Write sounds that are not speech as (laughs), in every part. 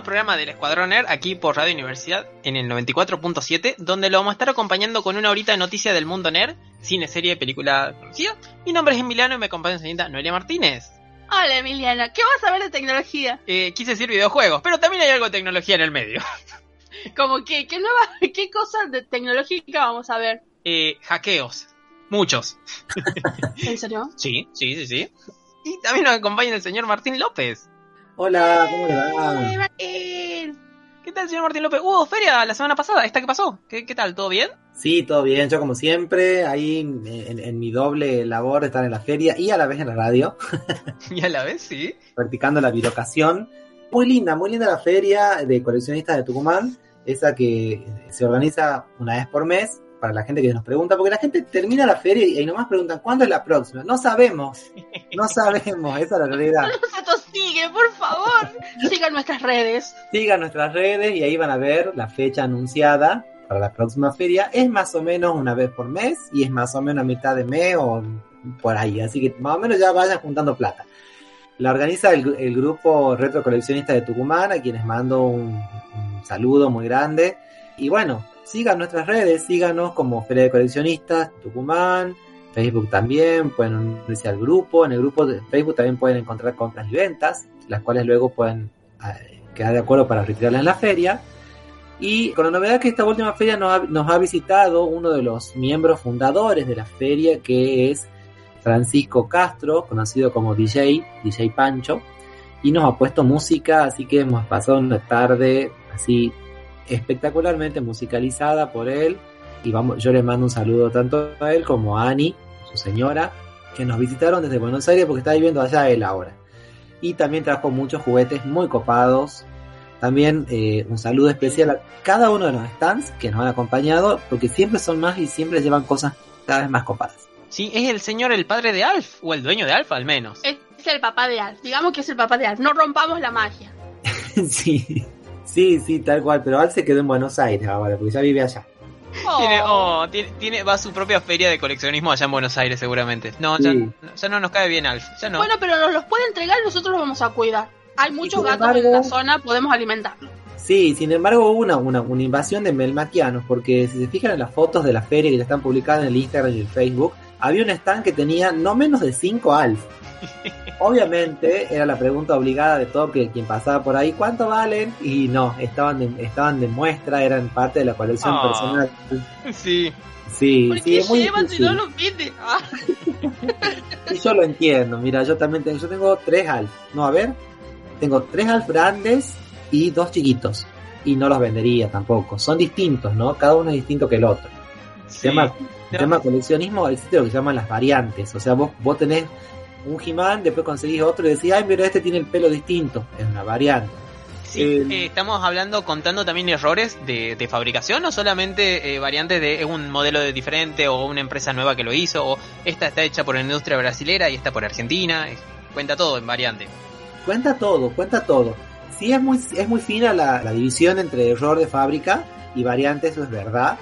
Nuevo programa del Escuadrón Nerd aquí por Radio Universidad en el 94.7, donde lo vamos a estar acompañando con una horita de noticias del mundo nerd, cine, serie, película conocida. Mi nombre es Emiliano y me acompaña la señorita Noelia Martínez. Hola Emiliana, ¿qué vas a ver de tecnología? Eh, quise decir videojuegos, pero también hay algo de tecnología en el medio. (laughs) Como que, ¿qué nueva, qué cosas de tecnológica vamos a ver? Eh, hackeos. Muchos. (laughs) ¿En serio? (laughs) Sí, sí, sí, sí. Y también nos acompaña el señor Martín López. Hola, ¿cómo le ¡Ay, va? Martín! ¿Qué tal, señor Martín López? Hubo feria la semana pasada, ¿esta qué pasó? ¿Qué, qué tal? ¿Todo bien? Sí, todo bien, yo como siempre, ahí en, en mi doble labor de estar en la feria y a la vez en la radio, (laughs) Y a la vez, sí. practicando la bilocación. Muy linda, muy linda la feria de coleccionistas de Tucumán, esa que se organiza una vez por mes para la gente que nos pregunta, porque la gente termina la feria y, y nomás preguntan, ¿cuándo es la próxima? No sabemos, no (laughs) sabemos, esa es la realidad. Esto sigue, por favor. Sigan nuestras redes. Sigan nuestras redes y ahí van a ver la fecha anunciada para la próxima feria. Es más o menos una vez por mes y es más o menos a mitad de mes o por ahí. Así que más o menos ya vayan juntando plata. La organiza el, el grupo Retro Coleccionista de Tucumán, a quienes mando un, un saludo muy grande. Y bueno, sigan nuestras redes, síganos como Feria de Coleccionistas Tucumán, Facebook también, pueden unirse al grupo, en el grupo de Facebook también pueden encontrar compras y ventas, las cuales luego pueden eh, quedar de acuerdo para retirarlas en la feria. Y con la novedad que esta última feria nos ha, nos ha visitado uno de los miembros fundadores de la feria, que es Francisco Castro, conocido como DJ, DJ Pancho, y nos ha puesto música, así que hemos pasado una tarde así espectacularmente musicalizada por él. Y vamos, yo le mando un saludo tanto a él como a Ani, su señora, que nos visitaron desde Buenos Aires porque está viviendo allá él ahora. Y también trajo muchos juguetes muy copados. También eh, un saludo especial a cada uno de los stands que nos han acompañado, porque siempre son más y siempre llevan cosas cada vez más copadas. Sí, es el señor, el padre de Alf, o el dueño de Alf al menos. Es el papá de Alf. Digamos que es el papá de Alf. No rompamos la magia. (laughs) sí, sí, sí, tal cual. Pero Al se quedó en Buenos Aires ahora, porque ya vive allá. Tiene, oh, tiene, tiene- va a su propia feria de coleccionismo allá en Buenos Aires seguramente. No, ya, Sí. ya no nos cae bien Alf, ya no. Bueno, pero nos los puede entregar y nosotros los vamos a cuidar. Hay muchos gatos en la zona, podemos alimentarlos. Sí, sin embargo hubo una, una, una invasión de melmaquianos, porque si se fijan en las fotos de la feria que ya están publicadas en el Instagram y el Facebook, había un stand que tenía no menos de 5 alf. (laughs) Obviamente era la pregunta obligada de todo que quien pasaba por ahí, ¿cuánto valen? Y no, estaban de, estaban de muestra, eran parte de la colección Ah. personal. Sí. Sí, ¿Por sí, qué es muy llevan si no los venden? Ah, (laughs) Y yo lo entiendo, mira, yo también tengo, yo tengo tres alf. No, a ver, tengo tres alf grandes y dos chiquitos. Y no los vendería tampoco. Son distintos, ¿no? Cada uno es distinto que el otro. sí. Se llama, se llama coleccionismo, existe lo que se llaman las variantes. O sea, vos, vos tenés un He-Man, después conseguís otro y decís, ay, pero este tiene el pelo distinto. Es una variante. Sí, Eh, eh, estamos hablando, contando también errores de, de fabricación o solamente eh, variantes de un modelo de diferente o una empresa nueva que lo hizo o esta está hecha por la industria brasilera y esta por Argentina. cuenta todo en variante. Cuenta todo, cuenta todo. Sí es muy, es muy fina la, la división entre error de fábrica y variante, eso es verdad,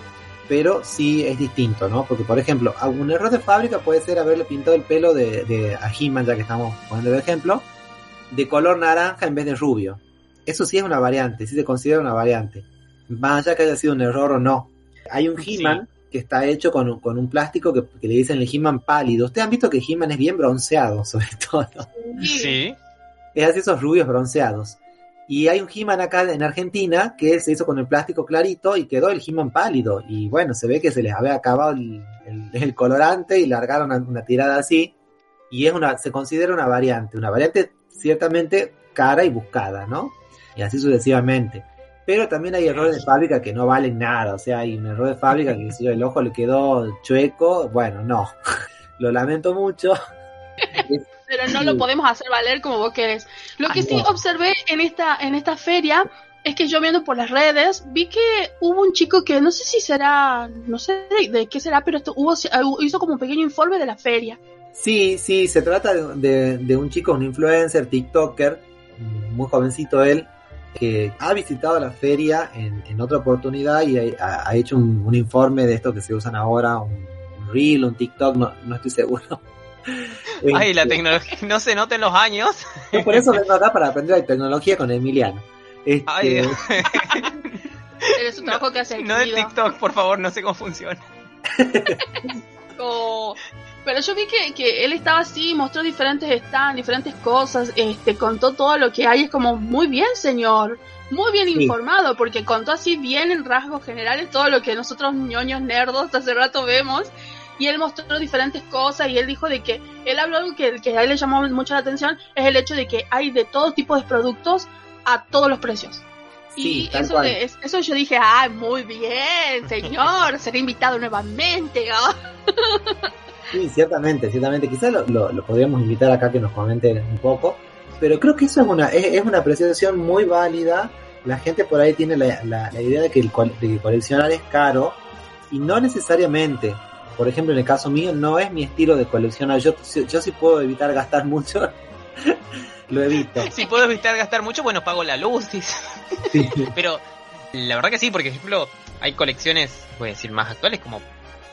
pero sí es distinto, ¿no? Porque, por ejemplo, un error de fábrica puede ser haberle pintado el pelo de, de a He-Man, ya que estamos poniendo el ejemplo, de color naranja en vez de rubio. Eso sí es una variante, sí se considera una variante. Más allá que haya sido un error o no. Hay un Sí. He-Man que está hecho con, un- con un plástico que, que le dicen el He-Man pálido. Ustedes han visto que He-Man es bien bronceado, (laughs) sobre todo. Sí. Es así esos rubios bronceados. Y hay un He-Man acá en Argentina que se hizo con el plástico clarito y quedó el He-Man pálido. Y bueno, se ve que se les había acabado el, el- el colorante y largaron una, tirada así. Y es una, se considera una variante, una variante ciertamente cara y buscada, ¿no? Y así sucesivamente. Pero también hay errores de fábrica que no valen nada. O sea, hay un error de fábrica que si el ojo le quedó chueco. Bueno, no. (laughs) Lo lamento mucho. (laughs) pero no lo (clears throat) podemos hacer valer como vos querés. Lo que sí observé en esta, en esta feria es que yo viendo por las redes vi que hubo un chico que no sé si será, no sé de, de qué será, pero esto, hubo, hizo como un pequeño informe de la feria. Sí, sí, se trata de, de- de un chico, un influencer, TikToker, muy jovencito él, que ha visitado la feria en, en otra oportunidad y ha, ha hecho un, un informe de esto que se usan ahora, un, un reel, un TikTok, no, no estoy seguro. (laughs) Ay, la Este, tecnología (laughs) no se nota en los años. yo por eso vengo acá para aprender de tecnología con Emiliano. Este, Ay, Dios. (laughs) Es su trabajo que hace No de. TikTok, por favor, no sé cómo funciona. O- Pero yo vi que, que él estaba así, mostró diferentes stands, diferentes cosas, este, contó todo lo que hay, es como muy bien, señor, muy bien Sí. informado, porque contó así bien en rasgos generales todo lo que nosotros ñoños nerdos hace rato vemos, y él mostró diferentes cosas, y él dijo de que, él habló algo que, que a él le llamó mucho la atención, es el hecho de que hay de todo tipo de productos a todos los precios. Sí, Y eso, de- es- eso yo dije, ah, muy bien, señor, (laughs) seré invitado nuevamente. ¿no? (laughs) Sí, ciertamente, ciertamente. Quizás lo, lo- lo podríamos invitar acá que nos comente un poco. Pero creo que eso es una, es, es una apreciación muy válida. La gente por ahí tiene la, la- la idea de que, el, de que coleccionar es caro. Y no necesariamente. Por ejemplo, en el caso mío, no es mi estilo de coleccionar. Yo, yo sí puedo evitar gastar mucho. (laughs) lo evito. Si puedo evitar gastar mucho, bueno, pago la luz. Sí. (laughs) Pero la verdad que sí, porque, por ejemplo, hay colecciones, voy a decir, más actuales, como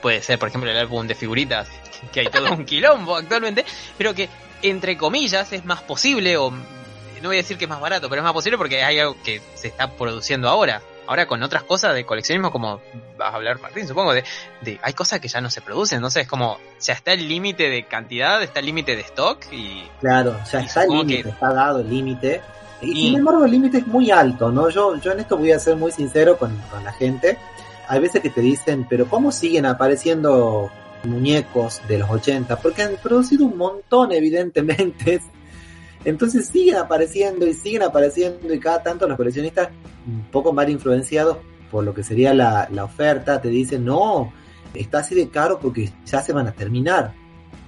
puede ser, por ejemplo, el álbum de figuritas, (laughs) que hay todo un quilombo actualmente, pero que, entre comillas, es más posible, o no voy a decir que es más barato, pero es más posible porque hay algo que se está produciendo ahora. Ahora con otras cosas de coleccionismo, como vas a hablar Martín, supongo, de, de hay cosas que ya no se producen, entonces es como, ya está el límite de cantidad, está el límite de stock y Claro, ya Y está el límite, que- está dado el límite. Y, Y- sin embargo el límite es muy alto, ¿no? Yo, yo en esto voy a ser muy sincero con, con la gente. Hay veces que te dicen, pero ¿cómo siguen apareciendo muñecos de los 80? Porque han producido un montón, (laughs) evidentemente. Entonces siguen apareciendo y siguen apareciendo y cada tanto los coleccionistas un poco más influenciados por lo que sería la, la oferta te dicen, no, está así de caro porque ya se van a terminar.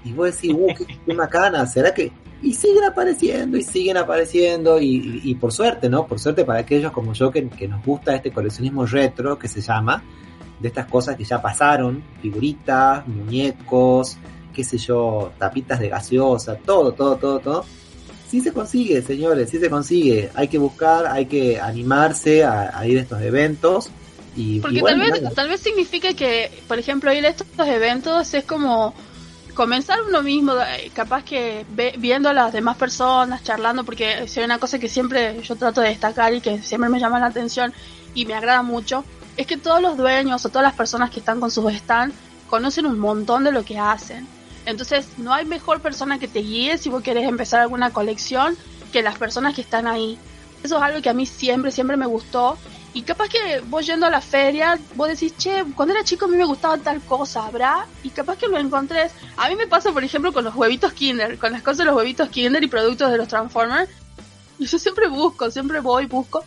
Y vos decís, uh, qué, qué macana, ¿será que...? Y siguen apareciendo y siguen apareciendo y, y- y por suerte, ¿no? Por suerte para aquellos como yo que, que nos gusta este coleccionismo retro que se llama, de estas cosas que ya pasaron, figuritas, muñecos, qué sé yo, tapitas de gaseosa, todo, todo, todo, todo. Sí se consigue, señores, sí se consigue. Hay que buscar, hay que animarse a, a ir a estos eventos. Y, Porque y bueno, tal vez nada. tal vez significa que, por ejemplo, ir a estos eventos es como comenzar uno mismo, eh, capaz que ve- viendo a las demás personas, charlando, porque hay una cosa que siempre yo trato de destacar y que siempre me llama la atención y me agrada mucho, es que todos los dueños o todas las personas que están con sus stands conocen un montón de lo que hacen. Entonces, no hay mejor persona que te guíe si vos querés empezar alguna colección que las personas que están ahí. Eso es algo que a mí siempre, siempre me gustó y capaz que vos yendo a la feria, vos decís, che, cuando era chico a mí me gustaba tal cosa, ¿habrá? Y capaz que lo encontrés. A mí me pasa, por ejemplo, con los huevitos Kinder, con las cosas de los huevitos Kinder y productos de los Transformers. Y yo siempre busco, siempre voy, busco.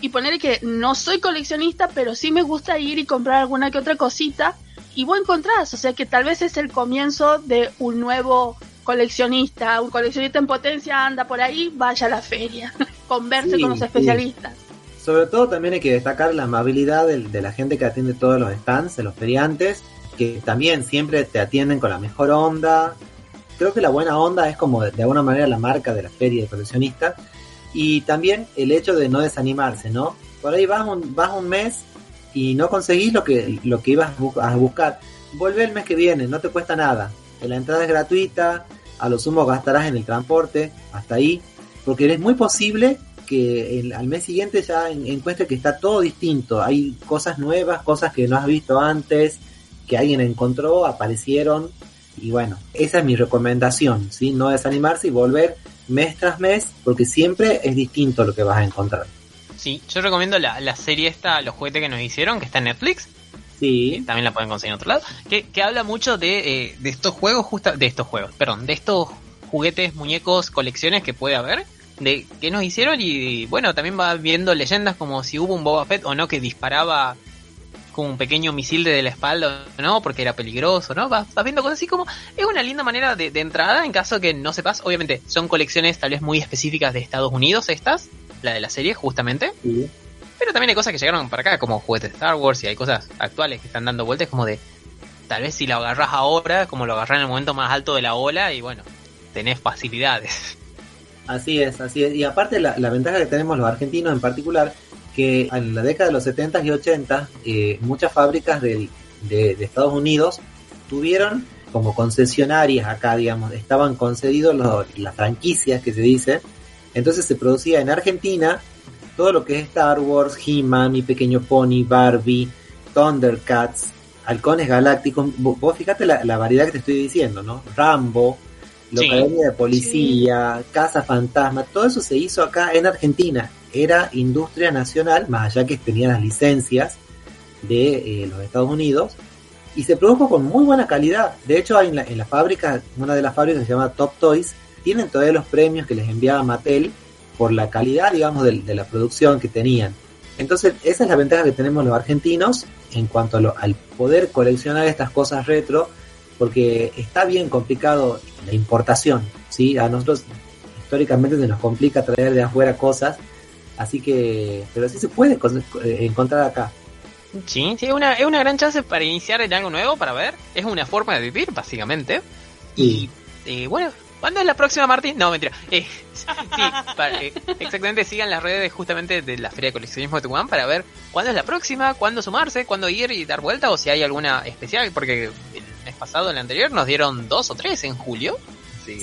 Y ponerle que no soy coleccionista, pero sí me gusta ir y comprar alguna que otra cosita. Y vos encontrás, o sea que tal vez es el comienzo de un nuevo coleccionista, un coleccionista en potencia anda por ahí, vaya a la feria, (laughs) converse Sí, con los sí. especialistas. Sobre todo también hay que destacar la amabilidad del- de, la gente que atiende todos los stands, de los feriantes, que también siempre te atienden con la mejor onda. Creo que la buena onda es como de, de alguna manera la marca de la feria de coleccionistas. Y también el hecho de no desanimarse, ¿no? Por ahí vas un, vas un mes y no conseguís lo que, lo que ibas a buscar. Vuelve el mes que viene, no te cuesta nada. La entrada es gratuita, a lo sumo gastarás en el transporte, hasta ahí. Porque es muy posible que el- al mes siguiente ya en- encuentre que está todo distinto. Hay cosas nuevas, cosas que no has visto antes. que alguien encontró, aparecieron y bueno, esa es mi recomendación, ¿sí? No desanimarse y volver mes tras mes porque siempre es distinto lo que vas a encontrar. Sí, yo recomiendo la, la serie esta, Los juguetes que nos hicieron, que está en Netflix. Sí. También la pueden conseguir en otro lado. Que, que habla mucho de, eh, de estos juegos, justa, de estos juegos, perdón, de estos juguetes, muñecos, colecciones que puede haber. De que nos hicieron y, bueno, también va viendo leyendas como si hubo un Boba Fett o no que disparaba con un pequeño misil desde la espalda o no, porque era peligroso, ¿no? Vas, vas viendo cosas así como... Es una linda manera de, de entrada en caso que no sepas. Obviamente son colecciones tal vez muy específicas de Estados Unidos estas, la de la serie justamente. sí. Pero también hay cosas que llegaron para acá, como juguetes de Star Wars, y hay cosas actuales que están dando vueltas, como de. Tal vez si lo agarras ahora, como lo agarras en el momento más alto de la ola, y bueno, tenés facilidades. Así es, así es. Y aparte la, la ventaja que tenemos los argentinos en particular, que en la década de los 70 y 80, eh, muchas fábricas del- de, de Estados Unidos tuvieron como concesionarias acá, digamos, estaban concedidos los- las franquicias que se dice. Entonces se producía en Argentina todo lo que es Star Wars, He-Man, Mi Pequeño Pony, Barbie, Thundercats, Halcones Galácticos. Vos fíjate la, la variedad que te estoy diciendo, ¿no? Rambo, la Sí. Academia de Policía, Casa Fantasma, todo eso se hizo acá en Argentina. Era industria nacional, más allá que tenía las licencias de eh, los Estados Unidos, y se produjo con muy buena calidad. De hecho, hay en la, en la fábrica, una de las fábricas que se llama Top Toys, tienen todavía los premios que les enviaba Mattel por la calidad, digamos, de, de la producción que tenían. Entonces, esa es la ventaja que tenemos los argentinos en cuanto a lo- al poder coleccionar estas cosas retro, porque está bien complicado la importación, ¿sí? A nosotros históricamente se nos complica traer de afuera cosas, así que, pero sí se puede con- encontrar acá. Sí, sí, es una, es una gran chance para iniciar en algo nuevo, para ver. Es una forma de vivir, básicamente. Y eh, bueno, ¿cuándo es la próxima, Martín? No, mentira. Eh, sí, para- eh, exactamente, sigan las redes justamente de la Feria de Coleccionismo de Tucumán para ver cuándo es la próxima, cuándo sumarse, cuándo ir y dar vuelta o si hay alguna especial, porque el mes pasado, el anterior, nos dieron dos o tres en julio.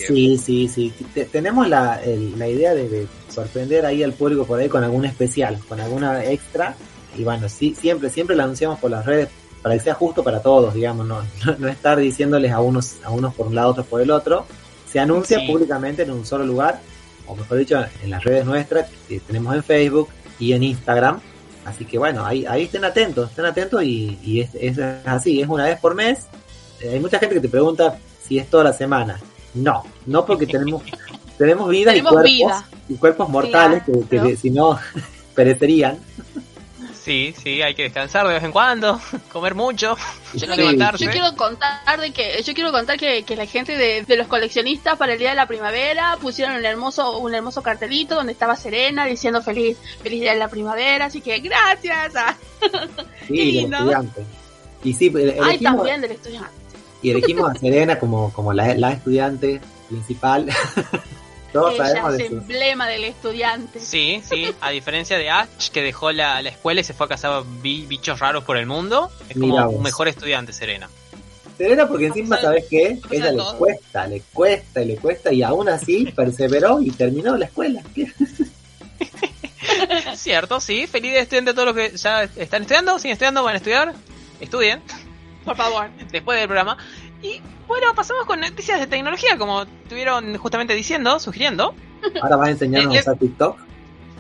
Sí, sí, sí. Te- tenemos la, la idea de, de sorprender ahí al público por ahí con algún especial, con alguna extra. Y bueno, sí, siempre, siempre la anunciamos por las redes para que sea justo para todos, digamos, no, no, no estar diciéndoles a unos, a unos por un lado, otros por el otro. Se anuncia Sí. públicamente en un solo lugar, o mejor dicho, en las redes nuestras que tenemos en Facebook y en Instagram. Así que bueno, ahí, ahí estén atentos, estén atentos y, y es, es así, es una vez por mes. Eh, hay mucha gente que te pregunta si es toda la semana. No, no porque tenemos (laughs) tenemos vida Tenemos y cuerpos vida. y cuerpos mortales que, si no (laughs) perecerían. Sí, sí, hay que descansar de vez en cuando, (laughs) comer mucho, Sí. levantarse. Yo quiero contar de que yo quiero contar que, que la gente de, de los coleccionistas para el día de la primavera pusieron un hermoso un hermoso cartelito donde estaba Serena diciendo feliz feliz día de la primavera, así que gracias. a- (laughs) Sí, Qué del lindo. estudiante. Y sí, ele- Ay, elegimos, también del estudiante. y elegimos a Serena como, como la, la estudiante principal. (laughs) Todos Ella sabemos es de eso. emblema del estudiante. Sí, sí, a diferencia de Ash, que dejó la, la escuela y se fue a cazar bi- bichos raros por el mundo, es como vos. un mejor estudiante, Serena. Serena porque encima, ¿sabes qué? Ella le todo. cuesta, le cuesta y le cuesta y aún así perseveró y terminó la escuela. (laughs) Cierto, sí, feliz de estudiante a todos los que ya están estudiando, siguen estudiando, van a estudiar, estudien, Por favor. después del programa. Y bueno, pasamos con noticias de tecnología, como estuvieron justamente diciendo, sugiriendo. Ahora vas a enseñarnos Le- a usar TikTok.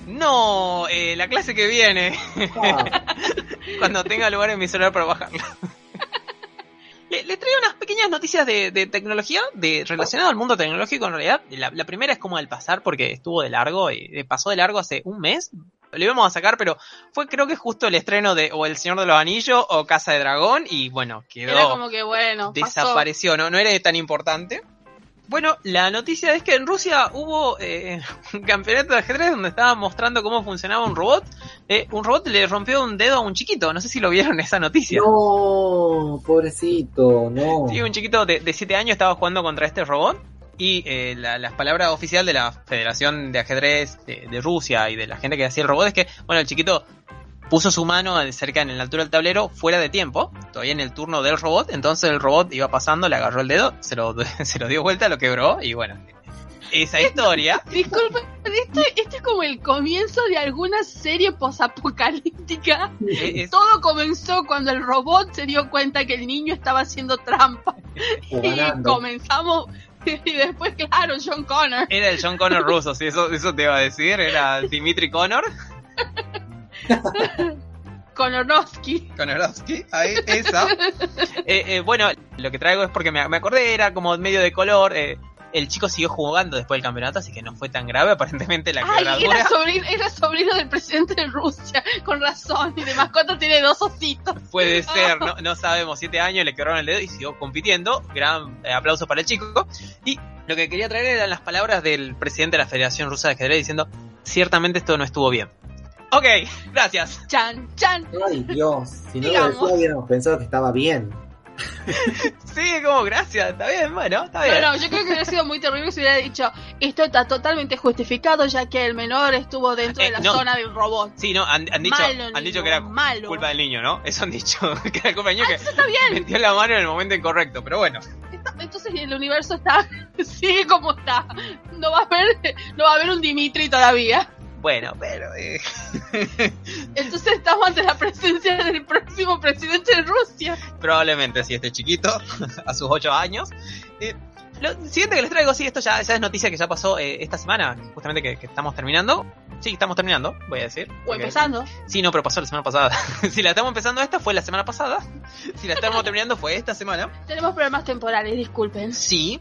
No, eh, la clase que viene, Ah, (laughs) cuando tenga lugar en mi celular para bajarlo. (laughs) Le, le traigo unas pequeñas noticias de, de tecnología, de relacionado al mundo tecnológico en realidad. La, la primera es como al pasar porque estuvo de largo, y eh, pasó de largo hace un mes. Lo íbamos a sacar, pero fue creo que justo el estreno de o El Señor de los Anillos o Casa de Dragón y bueno, quedó Era como que bueno, pasó. desapareció, ¿no? No era tan importante. Bueno, la noticia es que en Rusia hubo eh, (laughs) un campeonato de ajedrez donde estaban mostrando cómo funcionaba un robot. Eh, un robot le rompió un dedo a un chiquito, no sé si lo vieron esa noticia. no, pobrecito, no. Sí, un chiquito de 7 años estaba jugando contra este robot y eh, la, las palabras oficial de la Federación de Ajedrez de, de Rusia y de la gente que hacía el robot es que, bueno, el chiquito puso su mano cerca en la altura del tablero fuera de tiempo, todavía en el turno del robot, entonces el robot iba pasando, le agarró el dedo, se lo, (laughs) se lo dio vuelta, lo quebró y bueno, esa historia. Disculpe, esto, esto es como el comienzo de alguna serie posapocalíptica. es- Todo comenzó cuando el robot se dio cuenta que el niño estaba haciendo trampa. Y comenzamos. (laughs) Y después, claro, John Connor. era el John Connor ruso, sí, eso, eso te iba a decir. Era Dimitri Connor. (laughs) Konorovsky. Konorovsky, ahí, esa. Eh, eh, bueno, lo que traigo es porque me, me acordé, era como medio de color. eh, el chico siguió jugando después del campeonato, así que no fue tan grave. (laughs) Aparentemente la Ay, quebradura era sobrino, era sobrino del presidente de Rusia, con razón. Y de mascota tiene dos ositos. puede (laughs) ser, no, no sabemos. Siete años le quebraron el dedo y siguió compitiendo. Gran eh, aplauso para el chico. Y lo que quería traer eran las palabras del presidente de la Federación Rusa de Ajedrez diciendo: Ciertamente esto no estuvo bien. Ok, gracias. Chan, chan. Ay, Dios. Si no lo Digamos. decía, hubiéramos pensado que estaba bien. Sí, como gracias, está bien, bueno, está No, bien. no, yo creo que hubiera sido muy terrible si hubiera dicho esto está totalmente justificado ya que el menor estuvo dentro Eh, de la no. zona del robot. Sí, no, han, han dicho, Malo, han niño, dicho que era malo. culpa del niño, ¿no? Eso han dicho, (laughs) que era culpa del niño que Eso está bien. metió la mano en el momento incorrecto, pero bueno. Entonces el universo está (laughs) sigue como está. No va a haber no va a haber un Dimitri todavía. Bueno, pero... eh, (laughs) Entonces estamos ante la presencia del próximo presidente de Rusia. probablemente si este chiquito, (laughs) a sus 8 años. Eh, lo siguiente que les traigo, sí, esto ya, ya es noticia que ya pasó eh, esta semana, justamente que, que estamos terminando. Sí, estamos terminando, voy a decir. O porque- empezando. Sí, no, pero pasó la semana pasada. (laughs) si la estamos empezando esta, fue la semana pasada. Si la estamos terminando, fue esta semana. Tenemos problemas temporales, disculpen. Sí,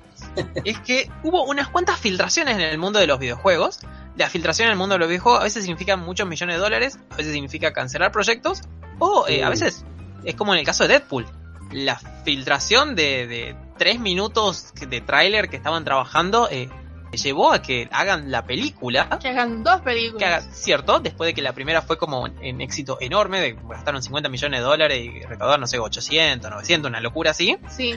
es que hubo unas cuantas filtraciones en el mundo de los videojuegos. La filtración en el mundo de los videojuegos a veces significa muchos millones de dólares, a veces significa cancelar proyectos, o eh, a veces es como en el caso de Deadpool. La filtración de, de tres minutos de tráiler que estaban trabajando eh, llevó a que hagan la película. Que hagan dos películas. Que haga, cierto, después de que la primera fue como en éxito enorme, de gastaron 50 millones de dólares y recaudaron, no sé, 800, 900, una locura así Sí.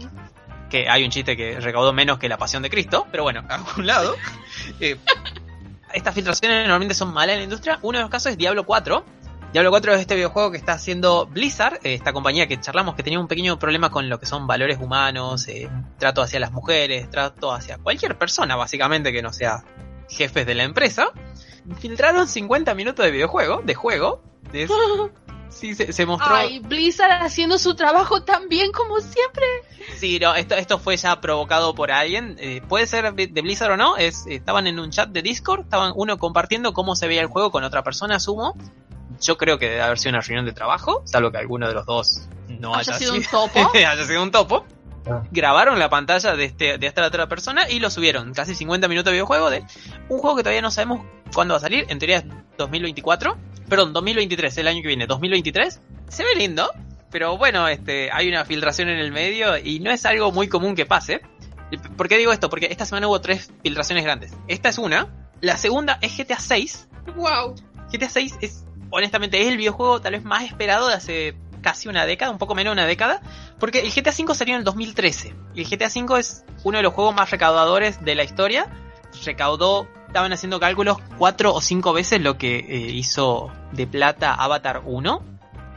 que hay un chiste que recaudó menos que la pasión de Cristo, pero bueno, a un lado. (laughs) Eh, estas filtraciones normalmente son malas en la industria. Uno de los casos es Diablo 4. Diablo 4 es este videojuego que está haciendo Blizzard, eh, esta compañía que charlamos que tenía un pequeño problema con lo que son valores humanos, eh, trato hacia las mujeres, trato hacia cualquier persona básicamente que no sea jefes de la empresa. Filtraron 50 minutos de videojuego, de juego. de- (laughs) sí, se, se mostró... Ay, Blizzard haciendo su trabajo tan bien como siempre. Sí, no, esto, esto fue ya provocado por alguien. eh, puede ser de de Blizzard o no. Es, estaban en un chat de Discord, estaban uno compartiendo cómo se veía el juego con otra persona, asumo. Yo creo que debe haber sido una reunión de trabajo, salvo que alguno de los dos no Haya haya, sido un topo. (laughs) haya sido un topo. Ah. Grabaron la pantalla de, este, de esta otra persona y lo subieron. Casi 50 minutos de videojuego de un juego que todavía no sabemos cuándo va a salir. En teoría es 2024. Perdón, 2023, el año que viene. 2023. Se ve lindo. Pero bueno, este, hay una filtración en el medio y no es algo muy común que pase. ¿Por qué digo esto? Porque esta semana hubo tres filtraciones grandes. Esta es una. La segunda es GTA 6. Wow. GTA 6 es, honestamente, es el videojuego tal vez más esperado de hace casi una década, un poco menos de una década, porque el GTA 5 salió en el 2013. Y el GTA 5 es uno de los juegos más recaudadores de la historia. Recaudó, estaban haciendo cálculos, cuatro o cinco veces lo que eh, hizo de plata Avatar 1,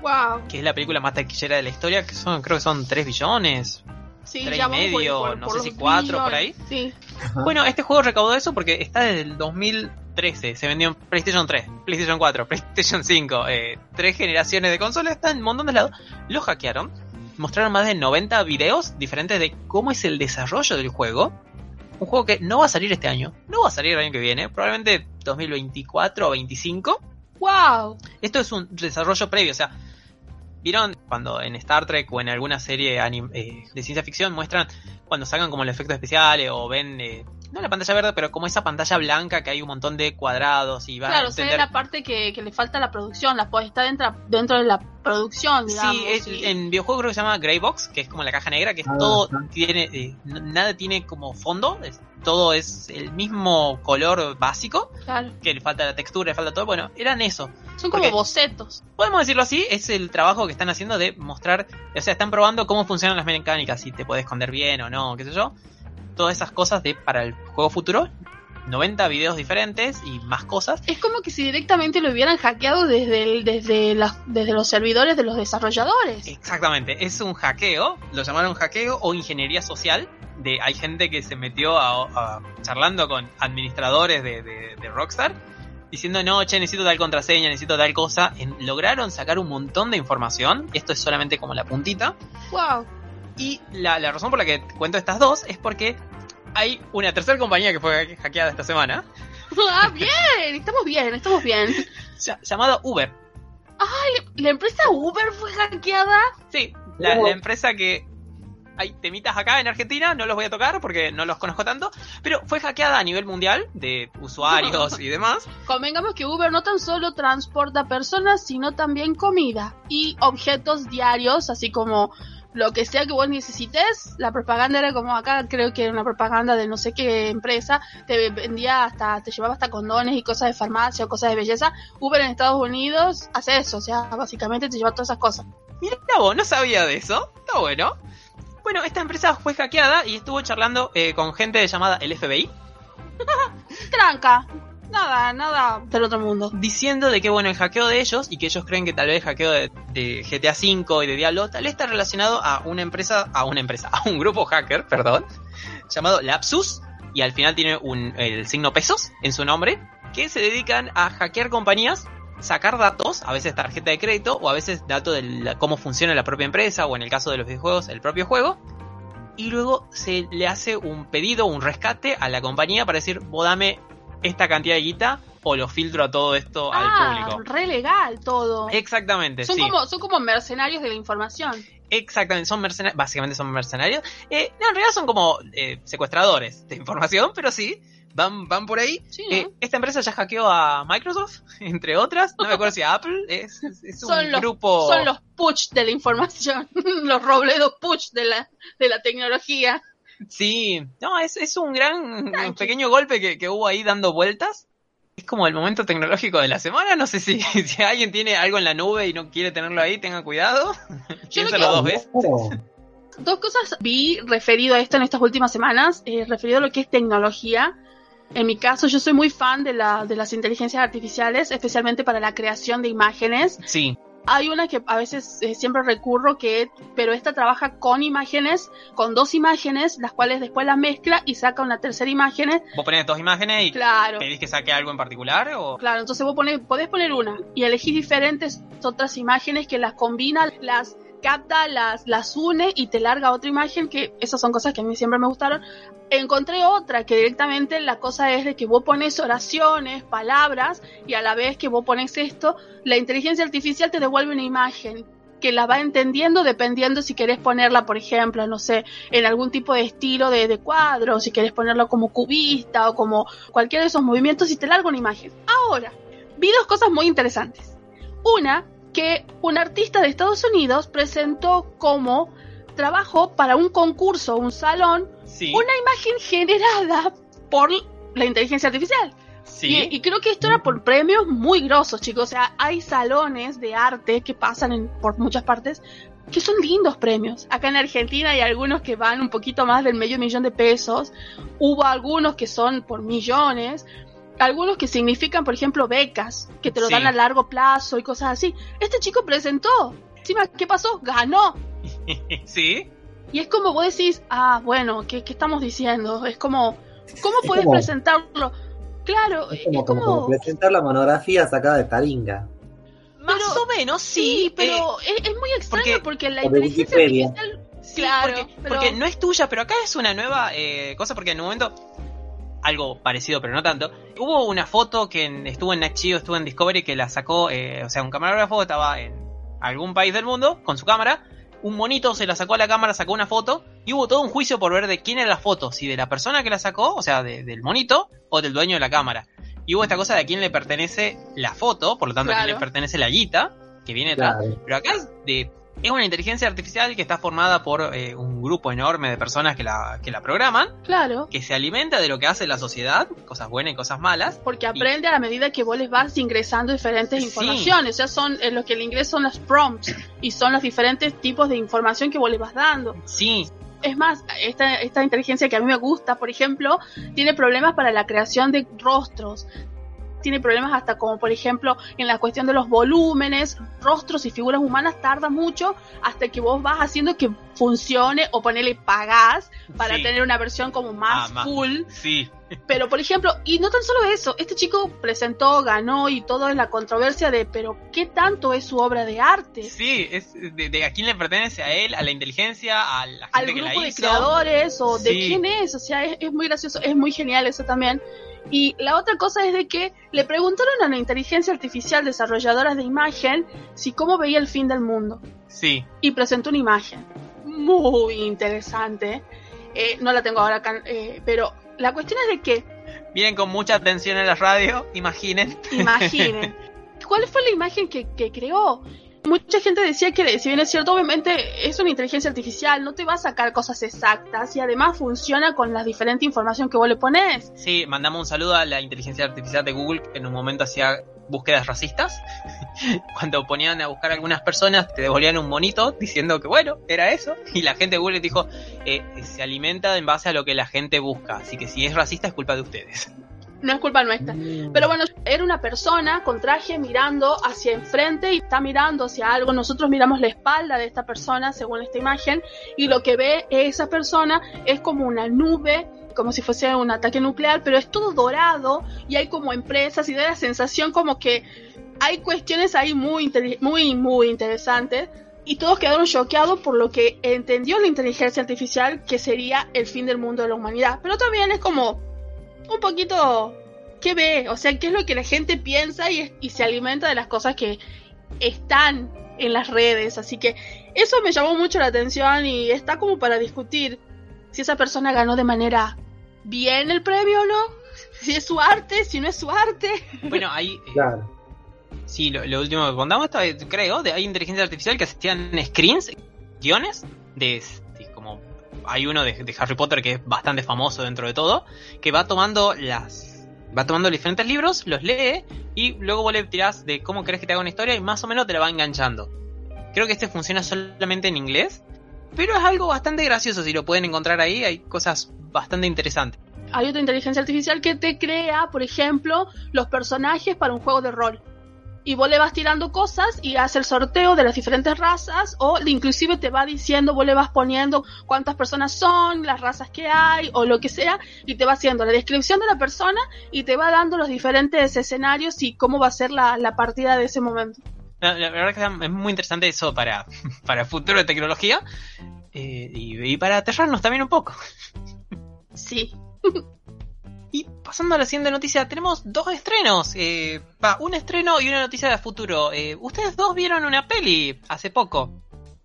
Wow. que es la película más taquillera de la historia, que son, creo que son 3 billones, Sí, Tres y por- medio, por- no por sé si cuatro, por billones. Sí. Bueno, este juego recaudó eso porque está desde el 2013. Se vendió en PlayStation 3, PlayStation 4, (laughs) PlayStation 5. Eh, tres generaciones de consolas. Está en un montón de lados. Lo hackearon. Mostraron más de 90 videos diferentes de cómo es el desarrollo del juego. Un juego que no va a salir este año. No va a salir el año que viene. Probablemente 2024 o 25. Wow. Esto es un desarrollo previo, o sea, ¿vieron cuando en Star Trek o en alguna serie eh, de ciencia ficción muestran cuando sacan como los efectos especiales o ven, eh, no la pantalla verde, pero como esa pantalla blanca que hay un montón de cuadrados y va a Claro, se ve entender... la parte que, que le falta a la producción, la puede estar dentro, dentro de la producción, digamos. Sí, es, y- en videojuego creo que se llama Grey Box, que es como la caja negra, que es Ah, todo tiene, eh, nada tiene como fondo, es- todo es el mismo color básico, claro. que le falta la textura, le falta todo, bueno, eran eso. Son como Porque- bocetos. podemos decirlo así, es el trabajo que están haciendo de mostrar, o sea, están probando cómo funcionan las mecánicas, si te puedes esconder bien o no, qué sé yo. Todas esas cosas de para el juego futuro. 90 videos diferentes y más cosas. Es como que si directamente lo hubieran hackeado desde, el- desde, las- desde los servidores de los desarrolladores. Exactamente, es un hackeo, lo llamaron hackeo o ingeniería social. De, hay gente que se metió a, a- charlando con administradores de, de- de Rockstar diciendo, no, che, necesito tal contraseña, necesito tal cosa. En- lograron sacar un montón de información, esto es solamente como la puntita. Wow. Y la, la razón por la que cuento estas dos es porque hay una tercera compañía que fue hackeada esta semana, (laughs) ah, bien, estamos bien, estamos bien. ll- llamada Uber. La empresa Uber fue hackeada. Sí, la, la empresa que hay temitas acá en Argentina, no los voy a tocar porque no los conozco tanto, pero fue hackeada a nivel mundial de usuarios y demás. (laughs) Convengamos que Uber no tan solo transporta personas, sino también comida y objetos diarios, así como lo que sea que vos necesites. La propaganda era como acá, creo que era una propaganda de no sé qué empresa, te vendía hasta, te llevaba hasta condones y cosas de farmacia o cosas de belleza. Uber en Estados Unidos hace eso, o sea, básicamente te lleva todas esas cosas. Mira vos, no sabía de eso, está bueno. Bueno, esta empresa fue hackeada y estuvo charlando eh, con gente llamada el FBI, Tranca, nada, nada del otro mundo. diciendo de que bueno, el hackeo de ellos y que ellos creen que tal vez el hackeo de, GTA V y de Diablo tal vez está relacionado a una empresa, a una empresa, (laughs) a un grupo hacker, perdón, llamado Lapsus y al final tiene un, el signo pesos en su nombre, que se dedican a hackear compañías, sacar datos, a veces tarjeta de crédito o a veces datos de cómo funciona la propia empresa o en el caso de los videojuegos el propio juego. Y luego se le hace un pedido, un rescate a la compañía para decir, vos dame esta cantidad de guita o lo filtro a todo esto al Ah, público. re legal todo. Exactamente, Son sí. como, son como mercenarios de la información. Exactamente, son mercenarios, básicamente son mercenarios. Eh, no, en realidad son como eh, secuestradores de información, (laughs) pero sí, van, van por ahí. Sí, Eh, esta empresa ya hackeó a Microsoft, (laughs) entre otras. No me acuerdo si a Apple. Es, es- es un son los, grupo. son los push de la información, (laughs) los robledos push de la, de la tecnología. Sí, no, es, es un gran, Tranqui. un pequeño golpe que, que hubo ahí dando vueltas. Es como el momento tecnológico de la semana. No sé si, (laughs) si alguien tiene algo en la nube y no quiere tenerlo ahí, tenga cuidado. (laughs) Yo lo Piénsalo que- dos veces. Dos cosas vi referido a esto en estas últimas semanas, eh, referido a lo que es tecnología. En mi caso, yo soy muy fan de, la, de las inteligencias artificiales, especialmente para la creación de imágenes. Sí, Hay una que a veces eh, siempre recurro que, pero esta trabaja con imágenes, con dos imágenes, las cuales después las mezcla y saca una tercera imagen. vos ponés dos imágenes y Claro. pedís que saque algo en particular o... Claro, entonces vos ponés, podés poner una y elegir diferentes otras imágenes que las combina, las capta, las, las une y te larga otra imagen que esas son cosas que a mí siempre me gustaron. Encontré otra que directamente la cosa es de que vos pones oraciones, palabras y a la vez que vos pones esto, la inteligencia artificial te devuelve una imagen que la va entendiendo dependiendo si querés ponerla, por ejemplo, no sé, en algún tipo de estilo de, de cuadro, si querés ponerlo como cubista o como cualquiera de esos movimientos y te larga una imagen. Ahora, vi dos cosas muy interesantes. Una, que un artista de Estados Unidos presentó como trabajo para un concurso, un salón, Sí, una imagen generada por la inteligencia artificial. sí. Y, y creo que esto era por premios muy grosos, chicos. O sea, hay salones de arte que pasan en, por muchas partes que son lindos premios. Acá en Argentina hay algunos que van un poquito más del medio millón de pesos. Hubo algunos que son por millones. Algunos que significan, por ejemplo, becas, que te lo Sí. dan a largo plazo y cosas así. Este chico presentó. Encima, ¿qué pasó? Ganó. (laughs) sí. Y es como vos decís, ah, bueno, ¿qué, qué estamos diciendo? Es como, ¿cómo Es puedes como- presentarlo? Claro, es como, como, como... como presentar la monografía sacada de Taringa. Más Pero- o menos, Sí, sí. pero es, es muy extraño porque- porque, la inteligencia artificial. Sí, claro, porque, pero- porque no es tuya, pero acá es una nueva eh, cosa, porque en un momento, algo parecido, pero no tanto, hubo una foto que estuvo en Nachio, estuvo en Discovery, que la sacó, eh, o sea, un camarógrafo estaba en algún país del mundo con su cámara, un monito se la sacó a la cámara, sacó una foto, y hubo todo un juicio por ver de quién era la foto, si de la persona que la sacó, o sea, de- del monito, o del dueño de la cámara. Y hubo esta cosa de a quién le pertenece la foto, por lo tanto a quién le pertenece la guita, que viene detrás. Claro. Pero acá de es una inteligencia artificial que está formada por eh, un grupo enorme de personas que la, que la programan, Claro, que se alimenta de lo que hace la sociedad, cosas buenas y cosas malas. porque aprende a la medida que vos les vas ingresando diferentes Sí. informaciones. O sea, son eh, lo que el inglés son las prompts y son los diferentes tipos de información que vos les vas dando. Sí, Es más, esta, esta inteligencia que a mí me gusta, por ejemplo, tiene problemas para la creación de rostros. Tiene problemas hasta como, por ejemplo, en la cuestión de los volúmenes, rostros y figuras humanas tarda mucho hasta que vos vas haciendo que funcione o ponerle pagás para Sí. tener una versión como más Ah, más- full. Sí. (laughs) Pero, por ejemplo, y no tan solo eso, este chico presentó, ganó y todo es la controversia de, pero ¿qué tanto es su obra de arte? Sí, es de, de a quién le pertenece a él, a la inteligencia, a la gente Al que grupo la de hizo. creadores o de quién es, o sea, es, es muy gracioso, es muy genial eso también. Y la otra cosa es de que le preguntaron a la inteligencia artificial desarrolladora de imagen si cómo veía el fin del mundo. Sí. y presentó una imagen muy interesante. Eh, no la tengo ahora acá, eh, pero la cuestión es de que, Vienen con mucha atención en la radio, imaginen. imaginen, (laughs) ¿cuál fue la imagen que, que creó? Mucha gente decía que, si bien es cierto, obviamente es una inteligencia artificial, no te va a sacar cosas exactas y además funciona con la diferente información que vos le pones. Sí, mandamos un saludo a la inteligencia artificial de Google que en un momento hacía búsquedas racistas. (laughs) Cuando ponían a buscar a algunas personas, te devolvían un monito diciendo que bueno, era eso. (laughs) Y la gente de Google dijo, eh, se alimenta en base a lo que la gente busca. Así que si es racista es culpa de ustedes. No es culpa nuestra. Pero bueno, era una persona con traje mirando hacia enfrente y está mirando hacia algo. Nosotros miramos la espalda de esta persona según esta imagen y lo que ve esa persona es como una nube, como si fuese un ataque nuclear, pero es todo dorado y hay como empresas y da la sensación como que hay cuestiones ahí muy, muy, muy interesantes. Y todos quedaron choqueados por lo que entendió la inteligencia artificial que sería el fin del mundo de la humanidad. Pero también es como un poquito qué ve, o sea, qué es lo que la gente piensa y, y se alimenta de las cosas que están en las redes. Así que eso me llamó mucho la atención y está como para discutir si esa persona ganó de manera bien el premio o no, (laughs) si es su arte, si no es su arte. Bueno, ahí... (laughs) Claro. Sí, lo, lo último que contamos, creo, de, hay inteligencia artificial que hacían screens, guiones, de, hay uno de, Harry Potter que es bastante famoso dentro de todo, que va tomando las va tomando diferentes libros, los lee y luego vos le tirás de cómo querés que te haga una historia y más o menos te la va enganchando. Creo que este funciona solamente en inglés, pero es algo bastante gracioso si lo pueden encontrar ahí, hay cosas bastante interesantes. Hay otra inteligencia artificial que te crea, por ejemplo, los personajes para un juego de rol. Y vos le vas tirando cosas y hace el sorteo de las diferentes razas o inclusive te va diciendo, vos le vas poniendo cuántas personas son, las razas que hay o lo que sea y te va haciendo la descripción de la persona y te va dando los diferentes escenarios y cómo va a ser la, la partida de ese momento. La, la verdad que es muy interesante eso para, (laughs) para el futuro de tecnología eh, y, y para aterrarnos también un poco. Sí. (laughs) Y pasando a la siguiente noticia, tenemos dos estrenos. Eh, va, un estreno y una noticia de futuro. Eh, Ustedes dos vieron una peli hace poco.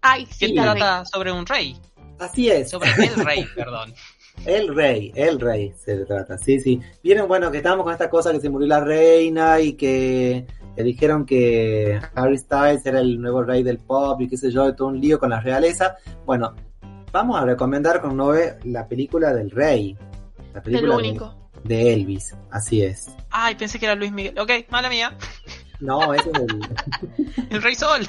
Ay, Que sí, vi. trata sobre un rey. Así es. Sobre el rey, (laughs) perdón. El rey, el rey se trata, sí, sí. Vieron, bueno, que estábamos con esta cosa que se murió la reina y que le dijeron que Harry Styles era el nuevo rey del pop y qué sé yo, de todo un lío con la realeza. Bueno, vamos a recomendar con Noé la película del rey. La el película de, único. de Elvis, así es. Ay, pensé que era Luis Miguel. Ok, mala mía. No, ese es el... (laughs) El rey sol.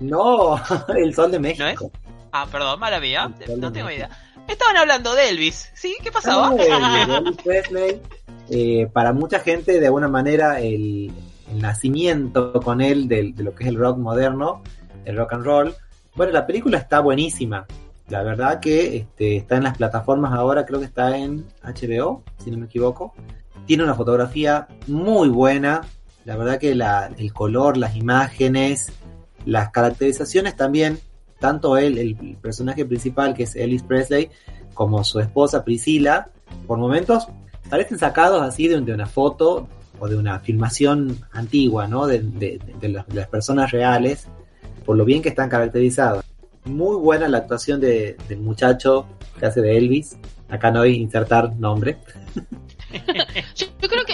No, (laughs) el sol de México. Ah, perdón, mala mía. No de tengo México. idea. Estaban hablando de Elvis. ¿Sí? ¿Qué pasaba? Ah, el de (laughs) Elvis Presley, eh, para mucha gente, de alguna manera, el, el nacimiento con él del- de, lo que es el rock moderno, el rock and roll. Bueno, la película está buenísima. La verdad que este, está en las plataformas ahora, creo que está en HBO, si no me equivoco. Tiene una fotografía muy buena. La verdad que la- el color, las imágenes, las caracterizaciones también, tanto él, el personaje principal que es Ellis Presley, como su esposa Priscila, por momentos parecen sacados así de, de una foto o de una filmación antigua, ¿no? De las, de las personas reales, por lo bien que están caracterizados. Muy buena la actuación de- del muchacho que hace de Elvis. Acá no hay insertar nombre. (laughs) Yo, creo que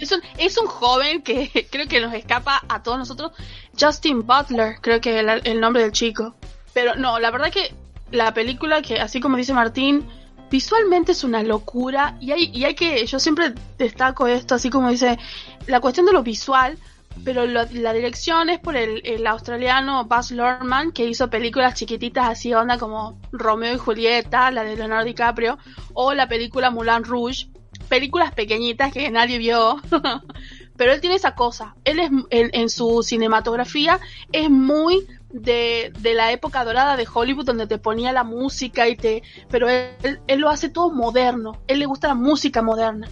es, un, es un joven que (laughs) creo que nos escapa a todos nosotros. Justin Butler, creo que es el, el nombre del chico. Pero no, la verdad que la película, que así como dice Martín, visualmente es una locura. Y hay, y hay que, yo siempre destaco esto, así como dice, la cuestión de lo visual, pero lo- la dirección es por el, el australiano Buzz Lorman, que hizo películas chiquititas así, onda como Romeo y Julieta, la de Leonardo DiCaprio, o la película Moulin Rouge, películas pequeñitas que nadie vio. (laughs) pero él tiene esa cosa, él es en, en su cinematografía es muy de, de la época dorada de Hollywood donde te ponía la música y te pero él, él lo hace todo moderno, él le gusta la música moderna.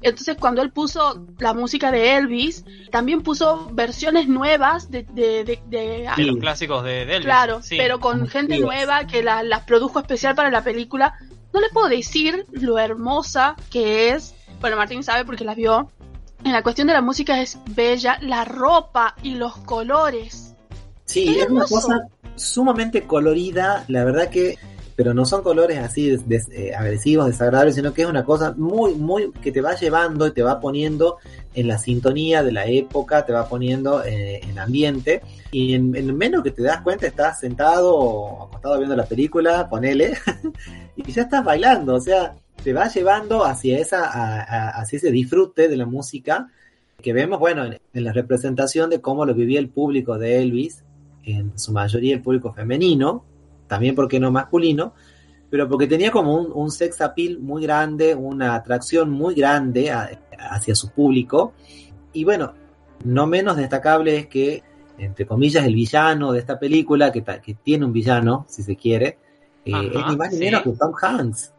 Entonces cuando él puso la música de Elvis, también puso versiones nuevas de, de, de- de- De los clásicos de, de Elvis. claro, Sí. pero con gente nueva que la- las produjo especial para la película. No le puedo decir lo hermosa que es. Bueno, Martín sabe porque la vio. En la cuestión de la música es bella, la ropa y los colores. Sí, Es es una cosa sumamente colorida, la verdad que, pero no son colores así eh, agresivos, desagradables, sino que es una cosa muy, muy, que te va llevando y te va poniendo en la sintonía de la época, te va poniendo eh, en ambiente, y en, en menos que te das cuenta estás sentado o acostado viendo la película, ponele, (laughs) y ya estás bailando, o sea, te va llevando hacia esa, a- a- hacia ese disfrute de la música que vemos, bueno, en, en la representación de cómo lo vivía el público de Elvis, en su mayoría el público femenino, también porque no masculino, pero porque tenía como un, un sex appeal muy grande, una atracción muy grande a- hacia su público. Y bueno, no menos destacable es que, entre comillas, el villano de esta película, que, que tiene un villano, si se quiere, eh, Ajá, es ni más ni sí. menos que Tom Hanks.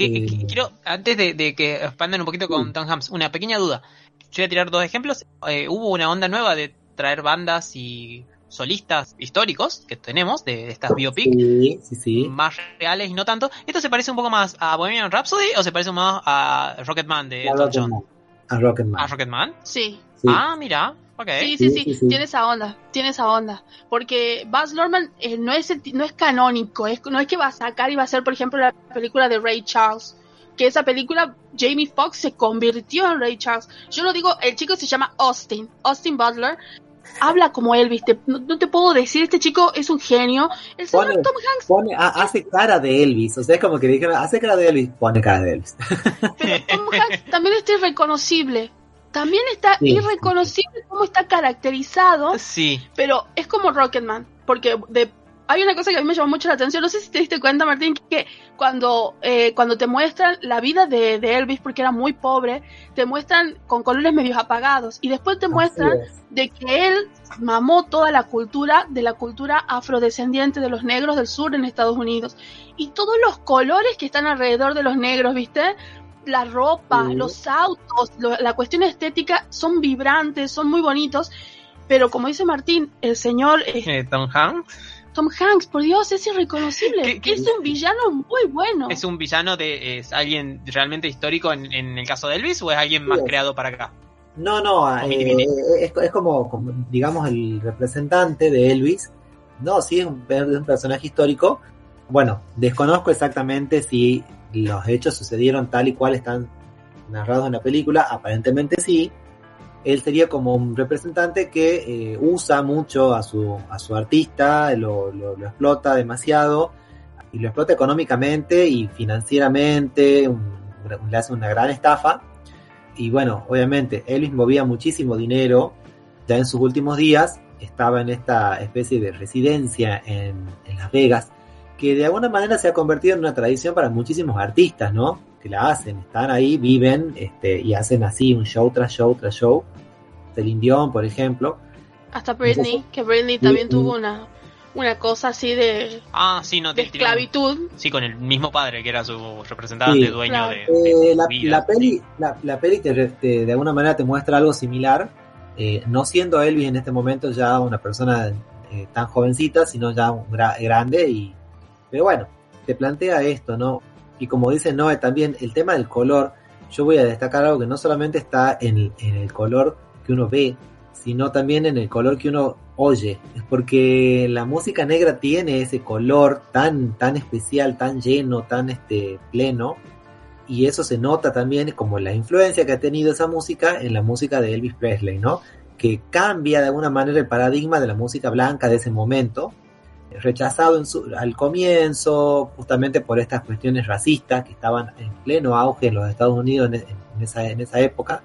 Eh, quiero, antes de, de que expandan un poquito con. Tom Hanks, una pequeña duda. Yo voy a tirar dos ejemplos. Eh, hubo una onda nueva de traer bandas y solistas históricos que tenemos de, de estas biopic Sí, sí, sí. más reales y no tanto. ¿Esto se parece un poco más a Bohemian Rhapsody o se parece más a Rocketman de A Elton John? Rocketman. A Rocketman. ¿A Rocketman? Sí, Sí. Ah, mira. Ok. sí, sí, Sí, sí, sí, sí. tiene esa onda, tiene esa onda. Porque Buzz Lorman eh, no, es, el no es canónico, es, no es que va a sacar y va a hacer, por ejemplo, la película de Ray Charles. Que esa película, Jamie Foxx se convirtió en Ray Charles. Yo lo digo, el chico se llama Austin, Austin Butler. Habla como Elvis, te- no, no te puedo decir, este chico es un genio. El señor Pone- Tom Hanks, Pone, hace cara de Elvis, o sea, es como que dijeron, hace cara de Elvis, pone cara de Elvis. (laughs) pero Tom Hanks también está irreconocible. También está Sí. irreconocible cómo está caracterizado. Sí. pero es como Rocketman, porque de, hay una cosa que a mí me llamó mucho la atención, no sé si te diste cuenta Martín, que cuando, eh, cuando te muestran la vida de, de Elvis, porque era muy pobre, te muestran con colores medios apagados, y después te muestran de que él mamó toda la cultura de la cultura afrodescendiente de los negros del sur en Estados Unidos, y todos los colores que están alrededor de los negros, ¿viste? La ropa, Sí. los autos, lo- la cuestión estética son vibrantes, son muy bonitos, pero como dice Martín, el señor eh, Eh, Tom Hanks Tom Hanks, por Dios, es irreconocible. ¿Qué- qué- es un villano muy bueno. es un villano de es alguien realmente histórico en, en el caso de Elvis o es alguien más Sí. creado para acá. No, no, Mini, eh, mini. es, es como, como, digamos, el representante de Elvis. No, sí, es un, es un personaje histórico. Bueno, desconozco exactamente si los hechos sucedieron tal y cual están narrados en la película. Aparentemente sí. Él sería como un representante que eh, usa mucho a su, a su artista, lo, lo- lo explota demasiado y lo explota económicamente y financieramente, le hace una gran estafa. Y bueno, obviamente Elvis movía muchísimo dinero. Ya en sus últimos días estaba en esta especie de residencia en, en Las Vegas, que de alguna manera se ha convertido en una tradición para muchísimos artistas, ¿no? Que la hacen, están ahí, viven este, y hacen así un show tras show tras show. Celine Dion, por ejemplo. Hasta Britney, que Britney también tuvo una, una cosa así de, Ah, sí, no de esclavitud. Sí, con el mismo padre que era su representante, Sí. dueño Claro. de, de Eh, la, vida. la peli, la, la peli te, te- de alguna manera te muestra algo similar, eh, no siendo Elvis en este momento ya una persona eh, tan jovencita, sino ya un gra- grande y pero bueno, te plantea esto, ¿no? Y como dice Noé también, el tema del color, yo voy a destacar algo que no solamente está en, en el color que uno ve, sino también en el color que uno oye, es porque la música negra tiene ese color tan, tan especial, tan lleno, tan este, pleno, y eso se nota también como la influencia que ha tenido esa música en la música de Elvis Presley, ¿no? Que cambia de alguna manera el paradigma de la música blanca de ese momento, rechazado en su- al comienzo, justamente por estas cuestiones racistas que estaban en pleno auge en los Estados Unidos en, en esa, en esa época.